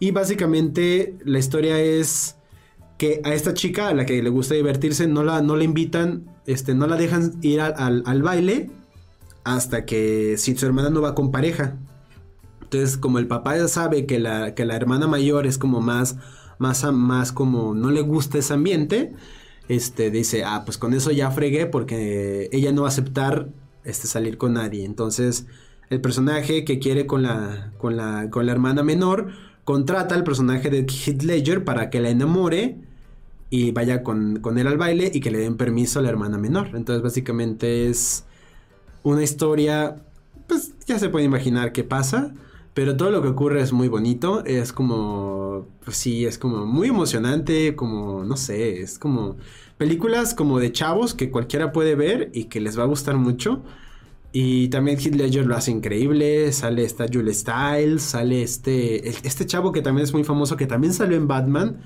Y básicamente la historia es que a esta chica a la que le gusta divertirse no la, no invitan, este, no la dejan ir al, baile hasta que si su hermana no va con pareja. Entonces, como el papá ya sabe que la, que la hermana mayor es como más, más, más como no le gusta ese ambiente, este, dice, ah, pues con eso ya fregué porque ella no va a aceptar este, salir con nadie. Entonces, el personaje que quiere con la, con la, con la hermana menor contrata al personaje de Heath Ledger para que la enamore y vaya con, con él al baile y que le den permiso a la hermana menor. Entonces, básicamente es una historia, pues ya se puede imaginar qué pasa. Pero todo lo que ocurre es muy bonito, es como, pues sí, es como muy emocionante, como, no sé, es como películas como de chavos que cualquiera puede ver y que les va a gustar mucho. Y también Heath Ledger lo hace increíble, sale esta Julie Stiles, sale este, este chavo que también es muy famoso, que también salió en Batman,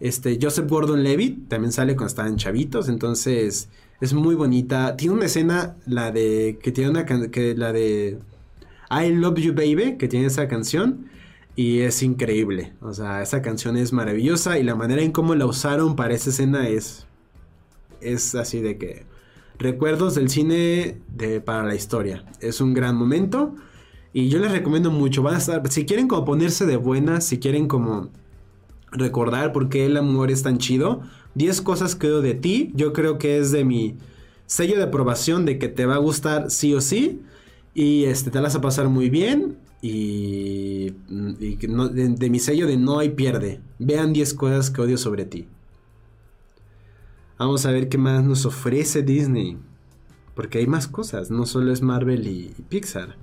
este Joseph Gordon-Levitt, también sale cuando estaban chavitos, entonces es muy bonita. Tiene una escena, la de, que tiene una, que la de I Love You Baby, que tiene esa canción. Y es increíble. O sea, esa canción es maravillosa. Y la manera en cómo la usaron para esa escena es. Es así de que. Recuerdos del cine para la historia. Es un gran momento. Y yo les recomiendo mucho. Van a estar. Si quieren como ponerse de buenas. Si quieren como. Recordar por qué el amor es tan chido. 10 cosas que de ti. Yo creo que es de mi sello de aprobación de que te va a gustar sí o sí. Y este, te la vas a pasar muy bien. Y, de, mi sello de no hay pierde. Vean 10 cosas que odio sobre ti. Vamos a ver qué más nos ofrece Disney. Porque hay más cosas, no solo es Marvel y, Pixar.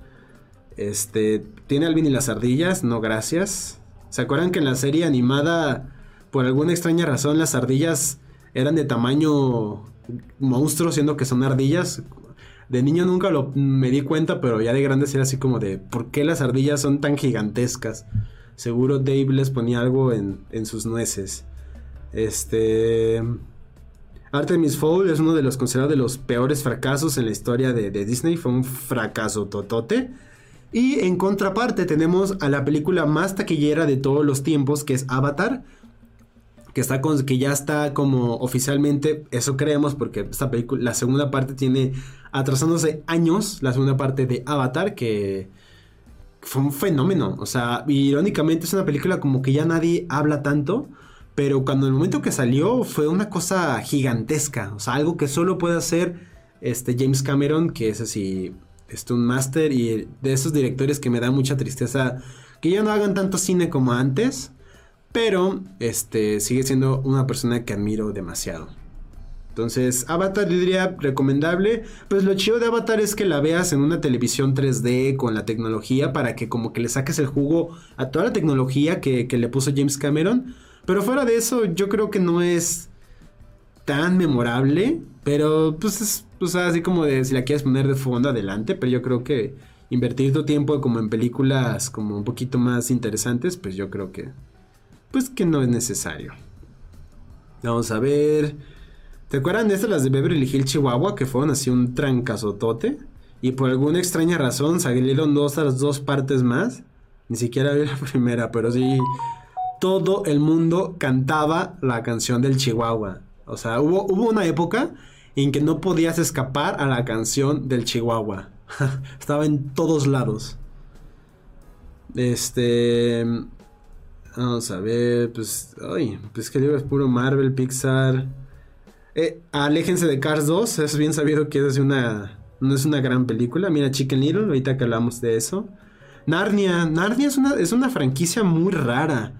Este, ¿tiene Alvin y las ardillas? No, gracias. ¿Se acuerdan que en la serie animada, por alguna extraña razón, las ardillas eran de tamaño monstruo, siendo que son ardillas? De niño nunca lo me di cuenta, pero ya de grande era así como de ¿por qué las ardillas son tan gigantescas? Seguro Dave les ponía algo en, sus nueces. Este. Artemis Fowl es uno de los considerados de los peores fracasos en la historia de, de Disney. Fue un fracaso totote. Y en contraparte tenemos a la película más taquillera de todos los tiempos, que es Avatar que, está que ya está como oficialmente, eso creemos, porque esta película, la segunda parte tiene atrasándose años, la segunda parte de Avatar, que fue un fenómeno. O sea, irónicamente es una película como que ya nadie habla tanto. Pero cuando el momento que salió fue una cosa gigantesca. O sea, algo que solo puede hacer este James Cameron, que es así, este, un máster y de esos directores que me da mucha tristeza que ya no hagan tanto cine como antes. Pero este sigue siendo una persona que admiro demasiado. Entonces, Avatar diría recomendable. Pues lo chido de Avatar es que la veas en una televisión 3D con la tecnología para que como que le saques el jugo a toda la tecnología que, le puso James Cameron. Pero fuera de eso, yo creo que no es tan memorable. Pero pues es pues, así como de si la quieres poner de fondo adelante. Pero yo creo que invertir tu tiempo como en películas como un poquito más interesantes, pues yo creo que pues que no es necesario. Vamos a ver. ¿Te acuerdan de estas las de Beverly Hills Chihuahua que fueron así un trancazotote? Y por alguna extraña razón salieron dos las dos partes más. Ni siquiera vi la [LAUGHS] primera, pero sí. Todo el mundo cantaba la canción del Chihuahua. O sea, hubo, hubo una época en que no podías escapar a la canción del Chihuahua. [LAUGHS] Estaba en todos lados. Este. Vamos a ver, pues. Ay, pues que libro es puro Marvel, Pixar. Eh, aléjense de Cars 2. Es bien sabido que es una. No es una gran película. Mira, Chicken Little, ahorita que hablamos de eso. Narnia. Narnia es una, es una franquicia muy rara.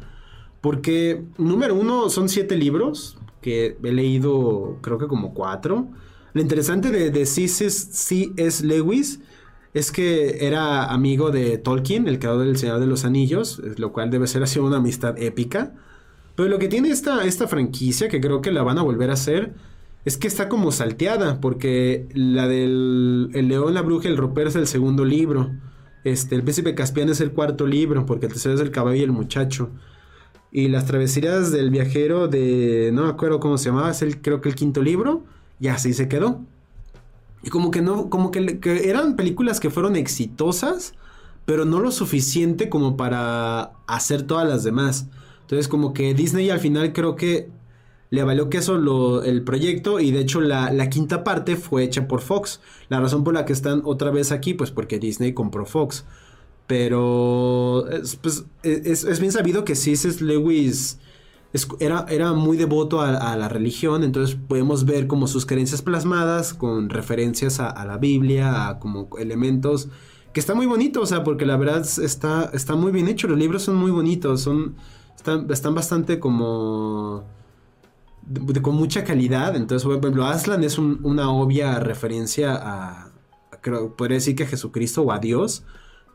Porque, número uno, son siete libros. Que he leído, creo que como cuatro. Lo interesante de, de C.S. Lewis es que era amigo de Tolkien, el creador del Señor de los Anillos, lo cual debe ser así una amistad épica. Pero lo que tiene esta, esta franquicia, que creo que la van a volver a hacer, es que está como salteada, porque la del el León, la Bruja y el Ropero es el segundo libro. Este, el Príncipe Caspian es el cuarto libro, porque el tercero es el caballo y el muchacho. Y las travesías del viajero de. No me acuerdo cómo se llamaba, es el, creo que el quinto libro. Y así se quedó. Y como que no, como que, eran películas que fueron exitosas, pero no lo suficiente como para hacer todas las demás. Entonces como que Disney al final creo que le valió queso lo, el proyecto y de hecho la, la, quinta parte fue hecha por Fox. La razón por la que están otra vez aquí, pues porque Disney compró Fox. Pero es, pues, es, es bien sabido que C.S. Lewis era, era muy devoto a, la religión, entonces podemos ver como sus creencias plasmadas con referencias a, la Biblia, a como elementos que está muy bonito, o sea, porque la verdad está, está muy bien hecho, los libros son muy bonitos, son, están, están bastante como... con mucha calidad, entonces por ejemplo Aslan es una obvia referencia a, creo, podría decir que a Jesucristo o a Dios,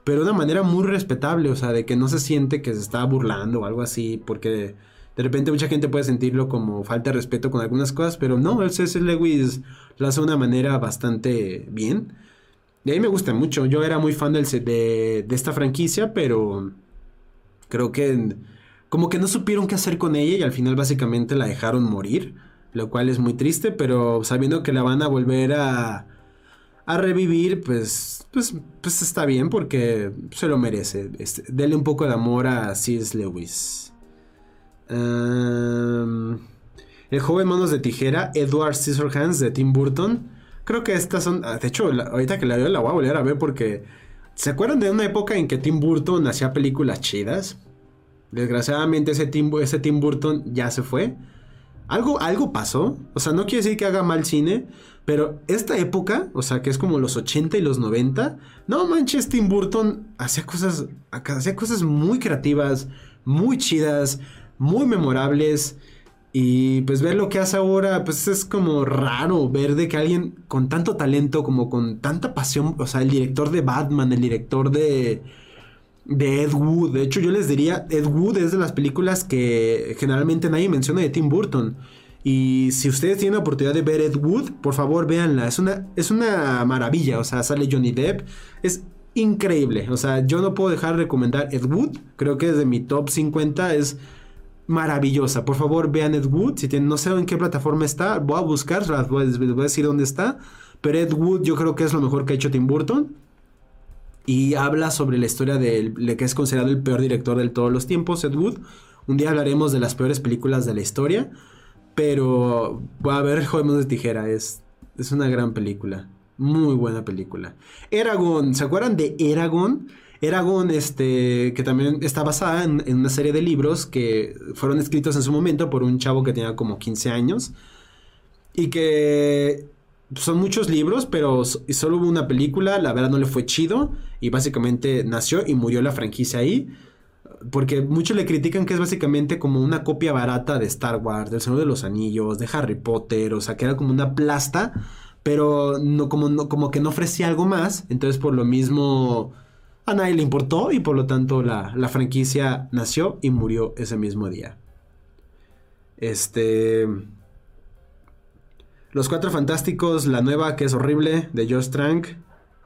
pero de una manera muy respetable, o sea, de que no se siente que se está burlando o algo así, porque de repente mucha gente puede sentirlo como falta de respeto con algunas cosas, pero no, el C.S. Lewis lo hace de una manera bastante bien. Y a mí me gusta mucho. Yo era muy fan de, de esta franquicia, pero creo que como que no supieron qué hacer con ella y al final básicamente la dejaron morir, lo cual es muy triste, pero sabiendo que la van a volver a, a revivir, pues, pues, pues está bien porque se lo merece. Este, dele un poco de amor a C.S. Lewis. Em, el joven manos de tijera, Edward Scissorhands de Tim Burton. Creo que estas son. Ah, de hecho, ahorita que la veo la voy a volver a ver porque. ¿Se acuerdan de una época en que Tim Burton hacía películas chidas? Desgraciadamente ese Tim, ese Tim Burton ya se fue. Algo, algo pasó. O sea, no quiere decir que haga mal cine. Pero esta época, o sea, que es como los 80 y los 90. No manches, Tim Burton hacía cosas. Hacía cosas muy creativas, muy chidas muy memorables. Y pues ver lo que hace ahora, pues es como raro ver de que alguien con tanto talento, como con tanta pasión, o sea, el director de Batman, el director de, de Ed Wood, de hecho yo les diría, Ed Wood es de las películas que generalmente nadie menciona de Tim Burton. Y si ustedes tienen la oportunidad de ver Ed Wood, por favor véanla, es una, es una maravilla, o sea, sale Johnny Depp, es increíble, o sea, yo no puedo dejar de recomendar Ed Wood, creo que desde mi top 50 es maravillosa. Por favor, vean Ed Wood. Si no sé en qué plataforma está, voy a buscar, les voy, a decir dónde está. Pero Ed Wood yo creo que es lo mejor que ha hecho Tim Burton. Y habla sobre la historia de lo que es considerado el peor director de todos los tiempos, Ed Wood. Un día hablaremos de las peores películas de la historia. Pero voy a ver Joder de Tijera. Es, es una gran película. Muy buena película. Eragon, ¿se acuerdan de Eragon? Eragon, este, que también está basada en, una serie de libros que fueron escritos en su momento por un chavo que tenía como 15 años. Y que son muchos libros, pero solo hubo una película, la verdad no le fue chido. Y básicamente nació y murió la franquicia ahí. Porque muchos le critican que es básicamente como una copia barata de Star Wars, del Señor de los Anillos, de Harry Potter, o sea, que era como una plasta, pero no, como, no, como que no ofrecía algo más. Entonces, por lo mismo, a nadie le importó y por lo tanto la, franquicia nació y murió ese mismo día. Este... Los Cuatro Fantásticos, la nueva que es horrible, de Josh Trank.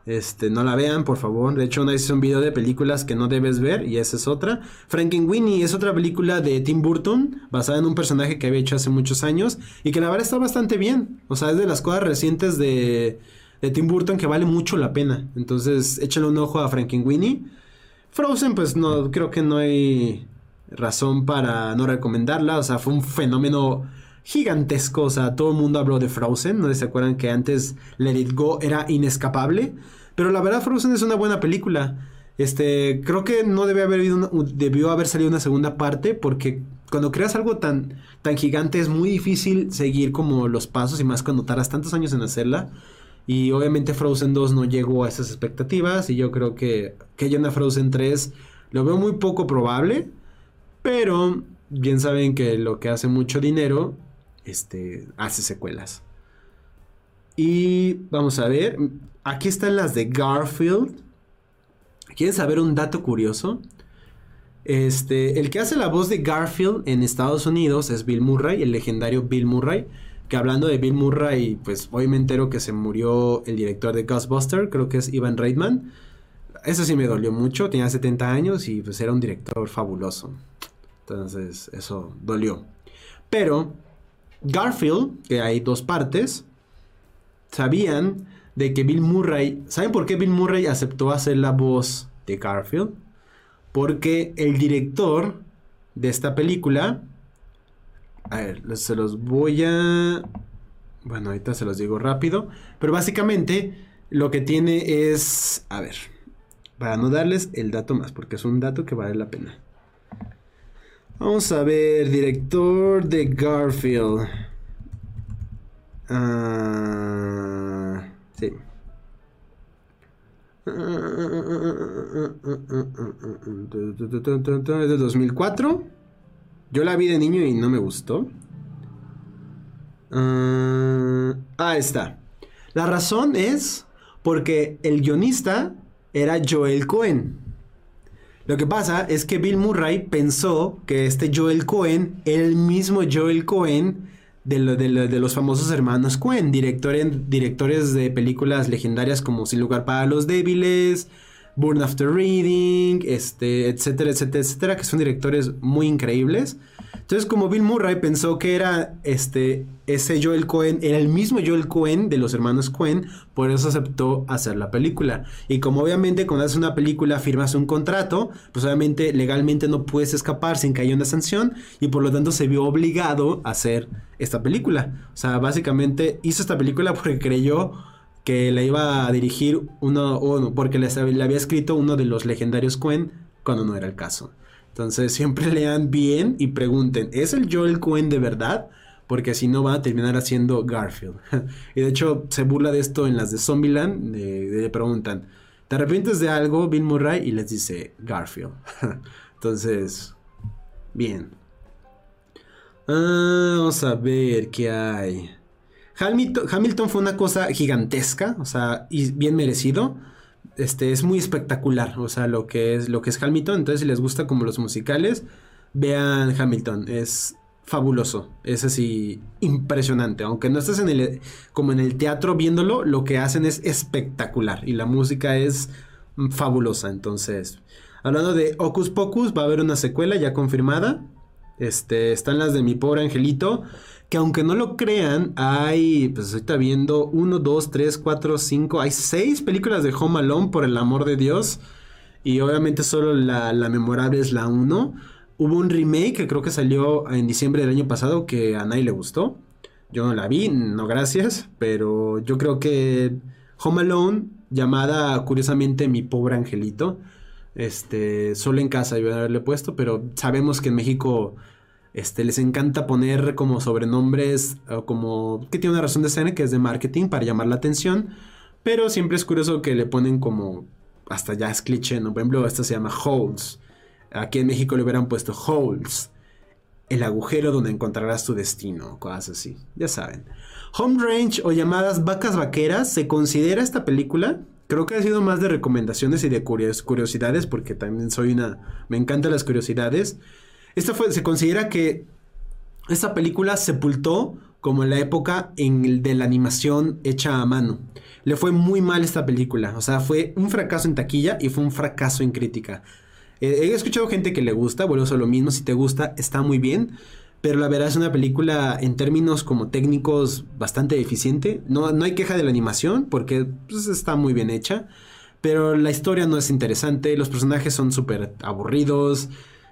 Este, no la vean, por favor. De hecho, una vez un video de películas que no debes ver y esa es otra. Frankenweenie es otra película de Tim Burton, basada en un personaje que había hecho hace muchos años y que la verdad está bastante bien. O sea, es de las cosas recientes de, de Tim Burton que vale mucho la pena. Entonces, échale un ojo a Frankenweenie. Frozen, pues no, creo que no hay razón para no recomendarla. O sea, fue un fenómeno gigantesco. O sea, todo el mundo habló de Frozen. ¿No se acuerdan que antes Let It Go era inescapable? Pero la verdad, Frozen es una buena película. Este, creo que no debe haber debió haber salido una segunda parte porque cuando creas algo tan, tan gigante es muy difícil seguir como los pasos y más cuando tardas tantos años en hacerla. Y obviamente Frozen 2 no llegó a esas expectativas. Y yo creo que que haya una Frozen 3 lo veo muy poco probable. Pero bien saben que lo que hace mucho dinero este, hace secuelas. Y vamos a ver. Aquí están las de Garfield. ¿Quieren saber un dato curioso? Este, el que hace la voz de Garfield en Estados Unidos es Bill Murray, el legendario Bill Murray que hablando de Bill Murray, pues hoy me entero que se murió el director de Ghostbuster, creo que es Ivan Reitman. Eso sí me dolió mucho, tenía 70 años y pues era un director fabuloso. Entonces, eso dolió. Pero Garfield, que hay dos partes, sabían de que Bill Murray, ¿saben por qué Bill Murray aceptó hacer la voz de Garfield? Porque el director de esta película a ver, se los voy a... Bueno, ahorita se los digo rápido. Pero básicamente lo que tiene es... A ver, para no darles el dato más, porque es un dato que vale la pena. Vamos a ver, director de Garfield. Ah, sí. Es de 2004. Yo la vi de niño y no me gustó. Ah, ahí está. La razón es porque el guionista era Joel Cohen. Lo que pasa es que Bill Murray pensó que este Joel Cohen el mismo Joel Cohen de, los famosos hermanos Cohen, directores, directores de películas legendarias como Sin lugar para los débiles, Burn After Reading, este, etcétera, etcétera, etcétera, que son directores muy increíbles. Entonces, como Bill Murray pensó que era este, ese Joel Cohen, era el mismo Joel Cohen de los hermanos Cohen, por eso aceptó hacer la película. Y como obviamente cuando haces una película firmas un contrato, pues obviamente legalmente no puedes escapar sin que haya una sanción, y por lo tanto se vio obligado a hacer esta película. O sea, básicamente hizo esta película [LAUGHS] porque creyó que la iba a dirigir uno, o porque le había escrito uno de los legendarios Cohen cuando no era el caso. Entonces siempre [LAUGHS] lean bien y pregunten, ¿es el Joel Cohen de verdad? Porque si no va a terminar haciendo Garfield. [LAUGHS] y de hecho se burla de esto en las de Zombieland. le preguntan, ¿te arrepientes de algo, Bill Murray? Y les dice Garfield. [LAUGHS] Entonces, bien. Ah, vamos a ver qué hay. Hamilton, Hamilton fue una cosa gigantesca, o sea, y bien merecido este, es muy espectacular, o sea, lo que es, lo que es Hamilton. Entonces, si les gusta como los musicales, vean Hamilton, es fabuloso, es así impresionante. Aunque no estés en el, como en el teatro viéndolo, lo que hacen es espectacular y la música es fabulosa. Entonces, hablando de Ocus Pocus, va a haber una secuela ya confirmada. Este, están las de mi pobre angelito que aunque no lo crean, hay, pues ahorita viendo 1, 2, 3, 4, 5, hay 6 películas de Home Alone, por el amor de Dios. Y obviamente solo la, memorable es la 1. Hubo un remake que creo que salió en diciembre del año pasado que a nadie le gustó. Yo no la vi, no gracias, pero yo creo que Home Alone, llamada curiosamente Mi Pobre Angelito, este, solo en casa iba a haberle puesto, pero sabemos que en México este, les encanta poner como sobrenombres o como que tiene una razón de ser que es de marketing para llamar la atención, pero siempre es curioso que le ponen como hasta ya es cliché, ¿no? Por ejemplo, esta se llama Holes. Aquí en México le hubieran puesto Holes. El agujero donde encontrarás tu destino, cosas así, ya saben. Home Range o llamadas vacas vaqueras, ¿se considera esta película? Creo que ha sido más de recomendaciones y de curiosidades, porque también soy una... Me encantan las curiosidades. Esta fue, se considera que esta película sepultó como la época en de la animación hecha a mano. Le fue muy mal esta película, o sea, fue un fracaso en taquilla y fue un fracaso en crítica. Eh, he escuchado gente que le gusta, bueno, eso lo mismo, si te gusta, está muy bien, pero la verdad es una película en términos como técnicos bastante deficiente. No, no hay queja de la animación porque pues, está muy bien hecha, pero la historia no es interesante, los personajes son súper aburridos.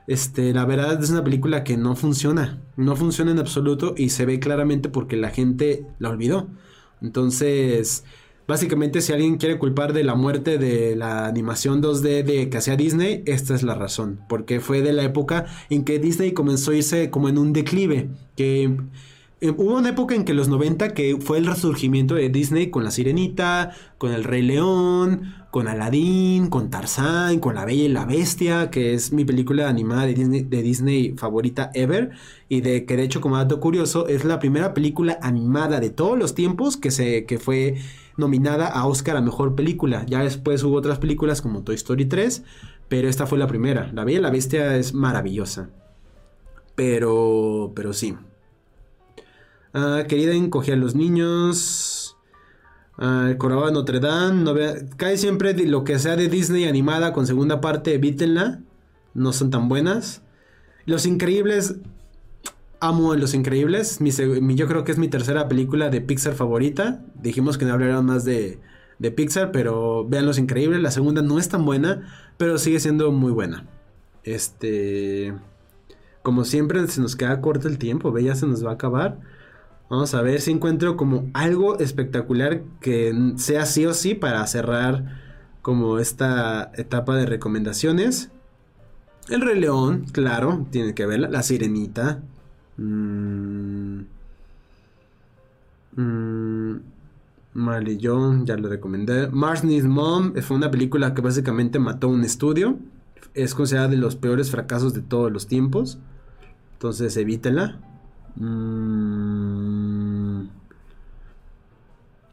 Este, la verdad es una película que no funciona, no funciona en absoluto y se ve claramente porque la gente la olvidó. Entonces, básicamente si alguien quiere culpar de la muerte de la animación 2D de que hacía Disney, esta es la razón, porque fue de la época en que Disney comenzó a irse como en un declive, que eh, hubo una época en que los 90 que fue el resurgimiento de Disney con La Sirenita, con El Rey León, con Aladdin, con Tarzán, con La Bella y la Bestia, que es mi película animada de Disney, de Disney favorita ever, y de que de hecho como dato curioso es la primera película animada de todos los tiempos que, se, que fue nominada a Oscar a Mejor Película. Ya después hubo otras películas como Toy Story 3, pero esta fue la primera. La Bella y la Bestia es maravillosa. Pero, pero sí. Ah, querida encoge a los niños. Ah, el Notre Dame. Cae siempre lo que sea de Disney animada con segunda parte, evítenla. No son tan buenas. Los Increíbles. Amo Los Increíbles. yo creo que es mi tercera película de Pixar favorita. Dijimos que no hablaríamos más de, de Pixar, pero vean Los Increíbles. La segunda no es tan buena, pero sigue siendo muy buena. Este. Como siempre, se nos queda corto el tiempo, ve, ya se nos va a acabar. Vamos a ver si encuentro como algo espectacular que sea sí o sí para cerrar como esta etapa de recomendaciones. El Rey León, claro, tiene que verla. La Sirenita. Mmm. Mmm. Marley John, ya lo recomendé. Mars Needs Mom fue una película que básicamente mató un estudio. Es considerada de los peores fracasos de todos los tiempos. Entonces evítela. Mm.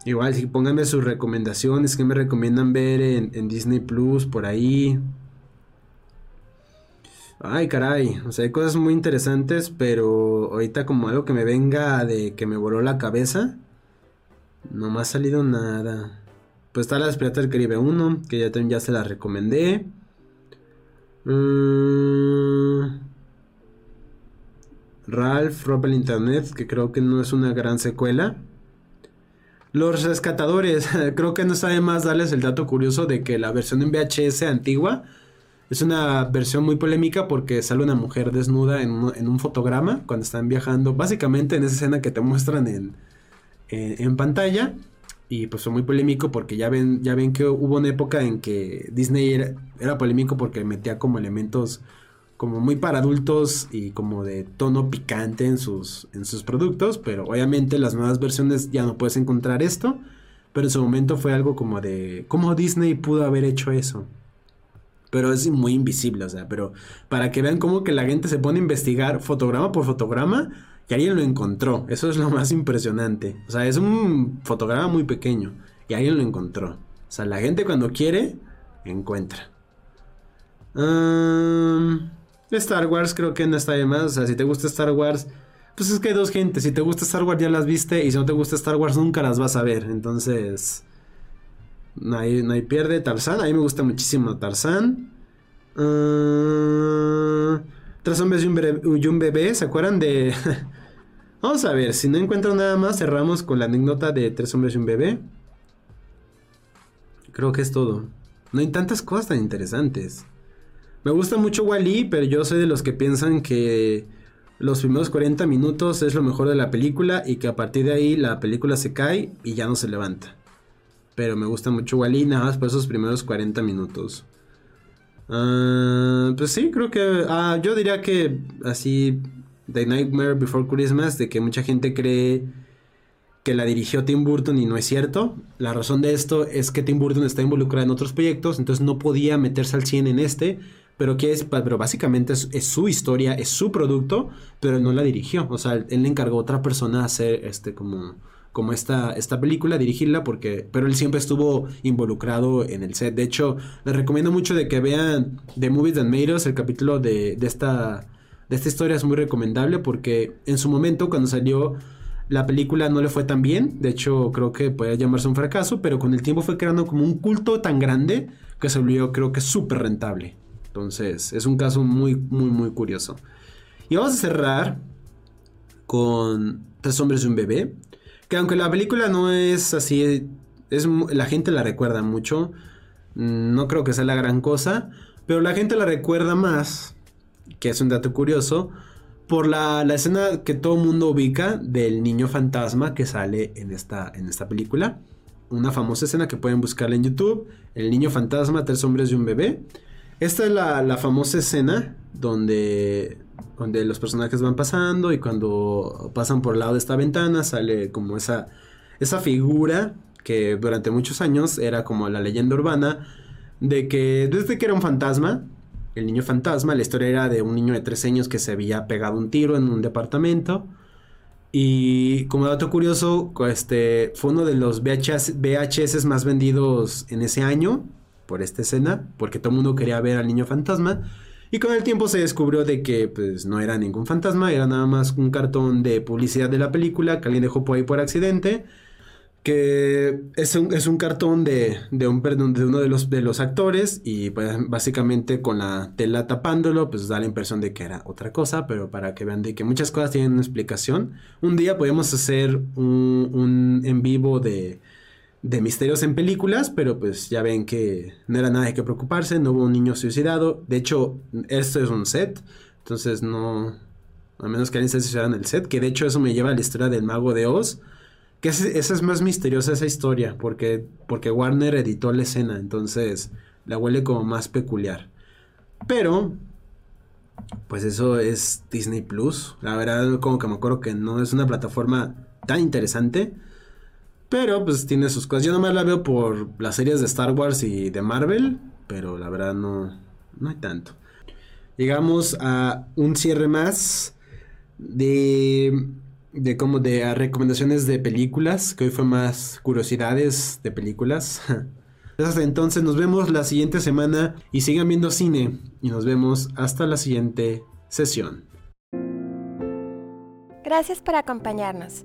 Igual, si pónganme sus recomendaciones que me recomiendan ver en, Disney Plus, por ahí. Ay, caray. O sea, hay cosas muy interesantes, pero ahorita como algo que me venga de que me voló la cabeza. No me ha salido nada. Pues está la Piratas del Caribe 1, que ya, se la recomendé. Mm. Ralph Ralph, el Internet, que creo que no es una gran secuela. Los rescatadores, [LAUGHS] creo que no sabe más darles el dato curioso de que la versión en VHS antigua es una versión muy polémica porque sale una mujer desnuda en un, fotograma cuando están viajando, básicamente en esa escena que te muestran en, en, pantalla. Y pues fue muy polémico porque ya ven, ya ven que hubo una época en que Disney era, era polémico porque metía como elementos como muy para adultos y como de tono picante en sus, en sus productos, pero obviamente las nuevas versiones ya no puedes encontrar esto, pero en su momento fue algo como de cómo Disney pudo haber hecho eso. Pero es muy invisible, o sea, pero para que vean cómo que la gente se pone a investigar fotograma por fotograma y alguien lo encontró, eso es lo más impresionante. O sea, es un fotograma muy pequeño y alguien lo encontró. O sea, la gente cuando quiere, encuentra. Star Wars creo que no está de más. O sea, si te gusta Star Wars, pues es que hay dos gentes. Si te gusta Star Wars ya las viste y si no te gusta Star Wars nunca las vas a ver. Entonces, no hay, no pierde. Tarzán, a mí me gusta muchísimo Tarzán. Uh, tres hombres y un, bebé, ¿se acuerdan de...? [LAUGHS] Vamos a ver, si no encuentro nada más, cerramos con la anécdota de tres hombres y un bebé. Creo que es todo. No hay tantas cosas tan interesantes. Me gusta mucho Wally, pero yo soy de los que piensan que los primeros 40 minutos es lo mejor de la película y que a partir de ahí la película se cae y ya no se levanta. Pero me gusta mucho Wally, nada más por esos primeros 40 minutos. Ah, pues sí, creo que. Ah, yo diría que así. The Nightmare Before Christmas, de que mucha gente cree que la dirigió Tim Burton y no es cierto. La razón de esto es que Tim Burton está involucrado en otros proyectos, entonces no podía meterse al 100 en este pero que es, pero básicamente es, su historia, es su producto, pero él no la dirigió. O sea, él, le encargó a otra persona hacer este como como esta, esta película, dirigirla, porque, pero él siempre estuvo involucrado en el set. De hecho, les recomiendo mucho de que vean The Movies That Made Us, el capítulo de, de, esta, de esta historia es muy recomendable, porque en su momento, cuando salió la película, no le fue tan bien. De hecho, creo que puede llamarse un fracaso, pero con el tiempo fue creando como un culto tan grande que se volvió, creo que, súper rentable. Entonces, es un caso muy, muy, muy curioso. Y vamos a cerrar con Tres hombres y un bebé. Que aunque la película no es así, es, la gente la recuerda mucho. No creo que sea la gran cosa. Pero la gente la recuerda más, que es un dato curioso, por la, la escena que todo el mundo ubica del niño fantasma que sale en esta, en esta película. Una famosa escena que pueden buscarla en YouTube. El niño fantasma, tres hombres y un bebé. Esta es la, famosa escena donde, donde los personajes van pasando y cuando pasan por el lado de esta ventana sale como esa, esa figura que durante muchos años era como la leyenda urbana de que desde que era un fantasma, el niño fantasma, la historia era de un niño de tres años que se había pegado un tiro en un departamento. Y como dato curioso, este fue uno de los VHS, VHS más vendidos en ese año por esta escena, porque todo el mundo quería ver al niño fantasma. Y con el tiempo se descubrió de que pues no era ningún fantasma, era nada más un cartón de publicidad de la película que alguien dejó por ahí por accidente. Que es un, es un cartón de, de, un, de uno de los, de los actores y pues básicamente con la tela tapándolo pues da la impresión de que era otra cosa, pero para que vean de que muchas cosas tienen una explicación. Un día podemos hacer un, un en vivo de, de misterios en películas, pero pues ya ven que no era nada de que preocuparse, no hubo un niño suicidado. De hecho, esto es un set, entonces no. A menos que alguien se suicidado en el set, que de hecho eso me lleva a la historia del mago de Oz. Que esa es más misteriosa esa historia, porque, porque Warner editó la escena, entonces la huele como más peculiar. Pero Pues eso es Disney Plus. La verdad, como que me acuerdo que no es una plataforma tan interesante. Pero pues tiene sus cosas. Yo nomás la veo por las series de Star Wars y de Marvel. Pero la verdad no, no hay tanto. Llegamos a un cierre más de, de como de recomendaciones de películas. Que hoy fue más curiosidades de películas. [LAUGHS] Hasta entonces nos vemos la siguiente semana y sigan viendo cine y nos vemos hasta la siguiente sesión. Gracias por acompañarnos.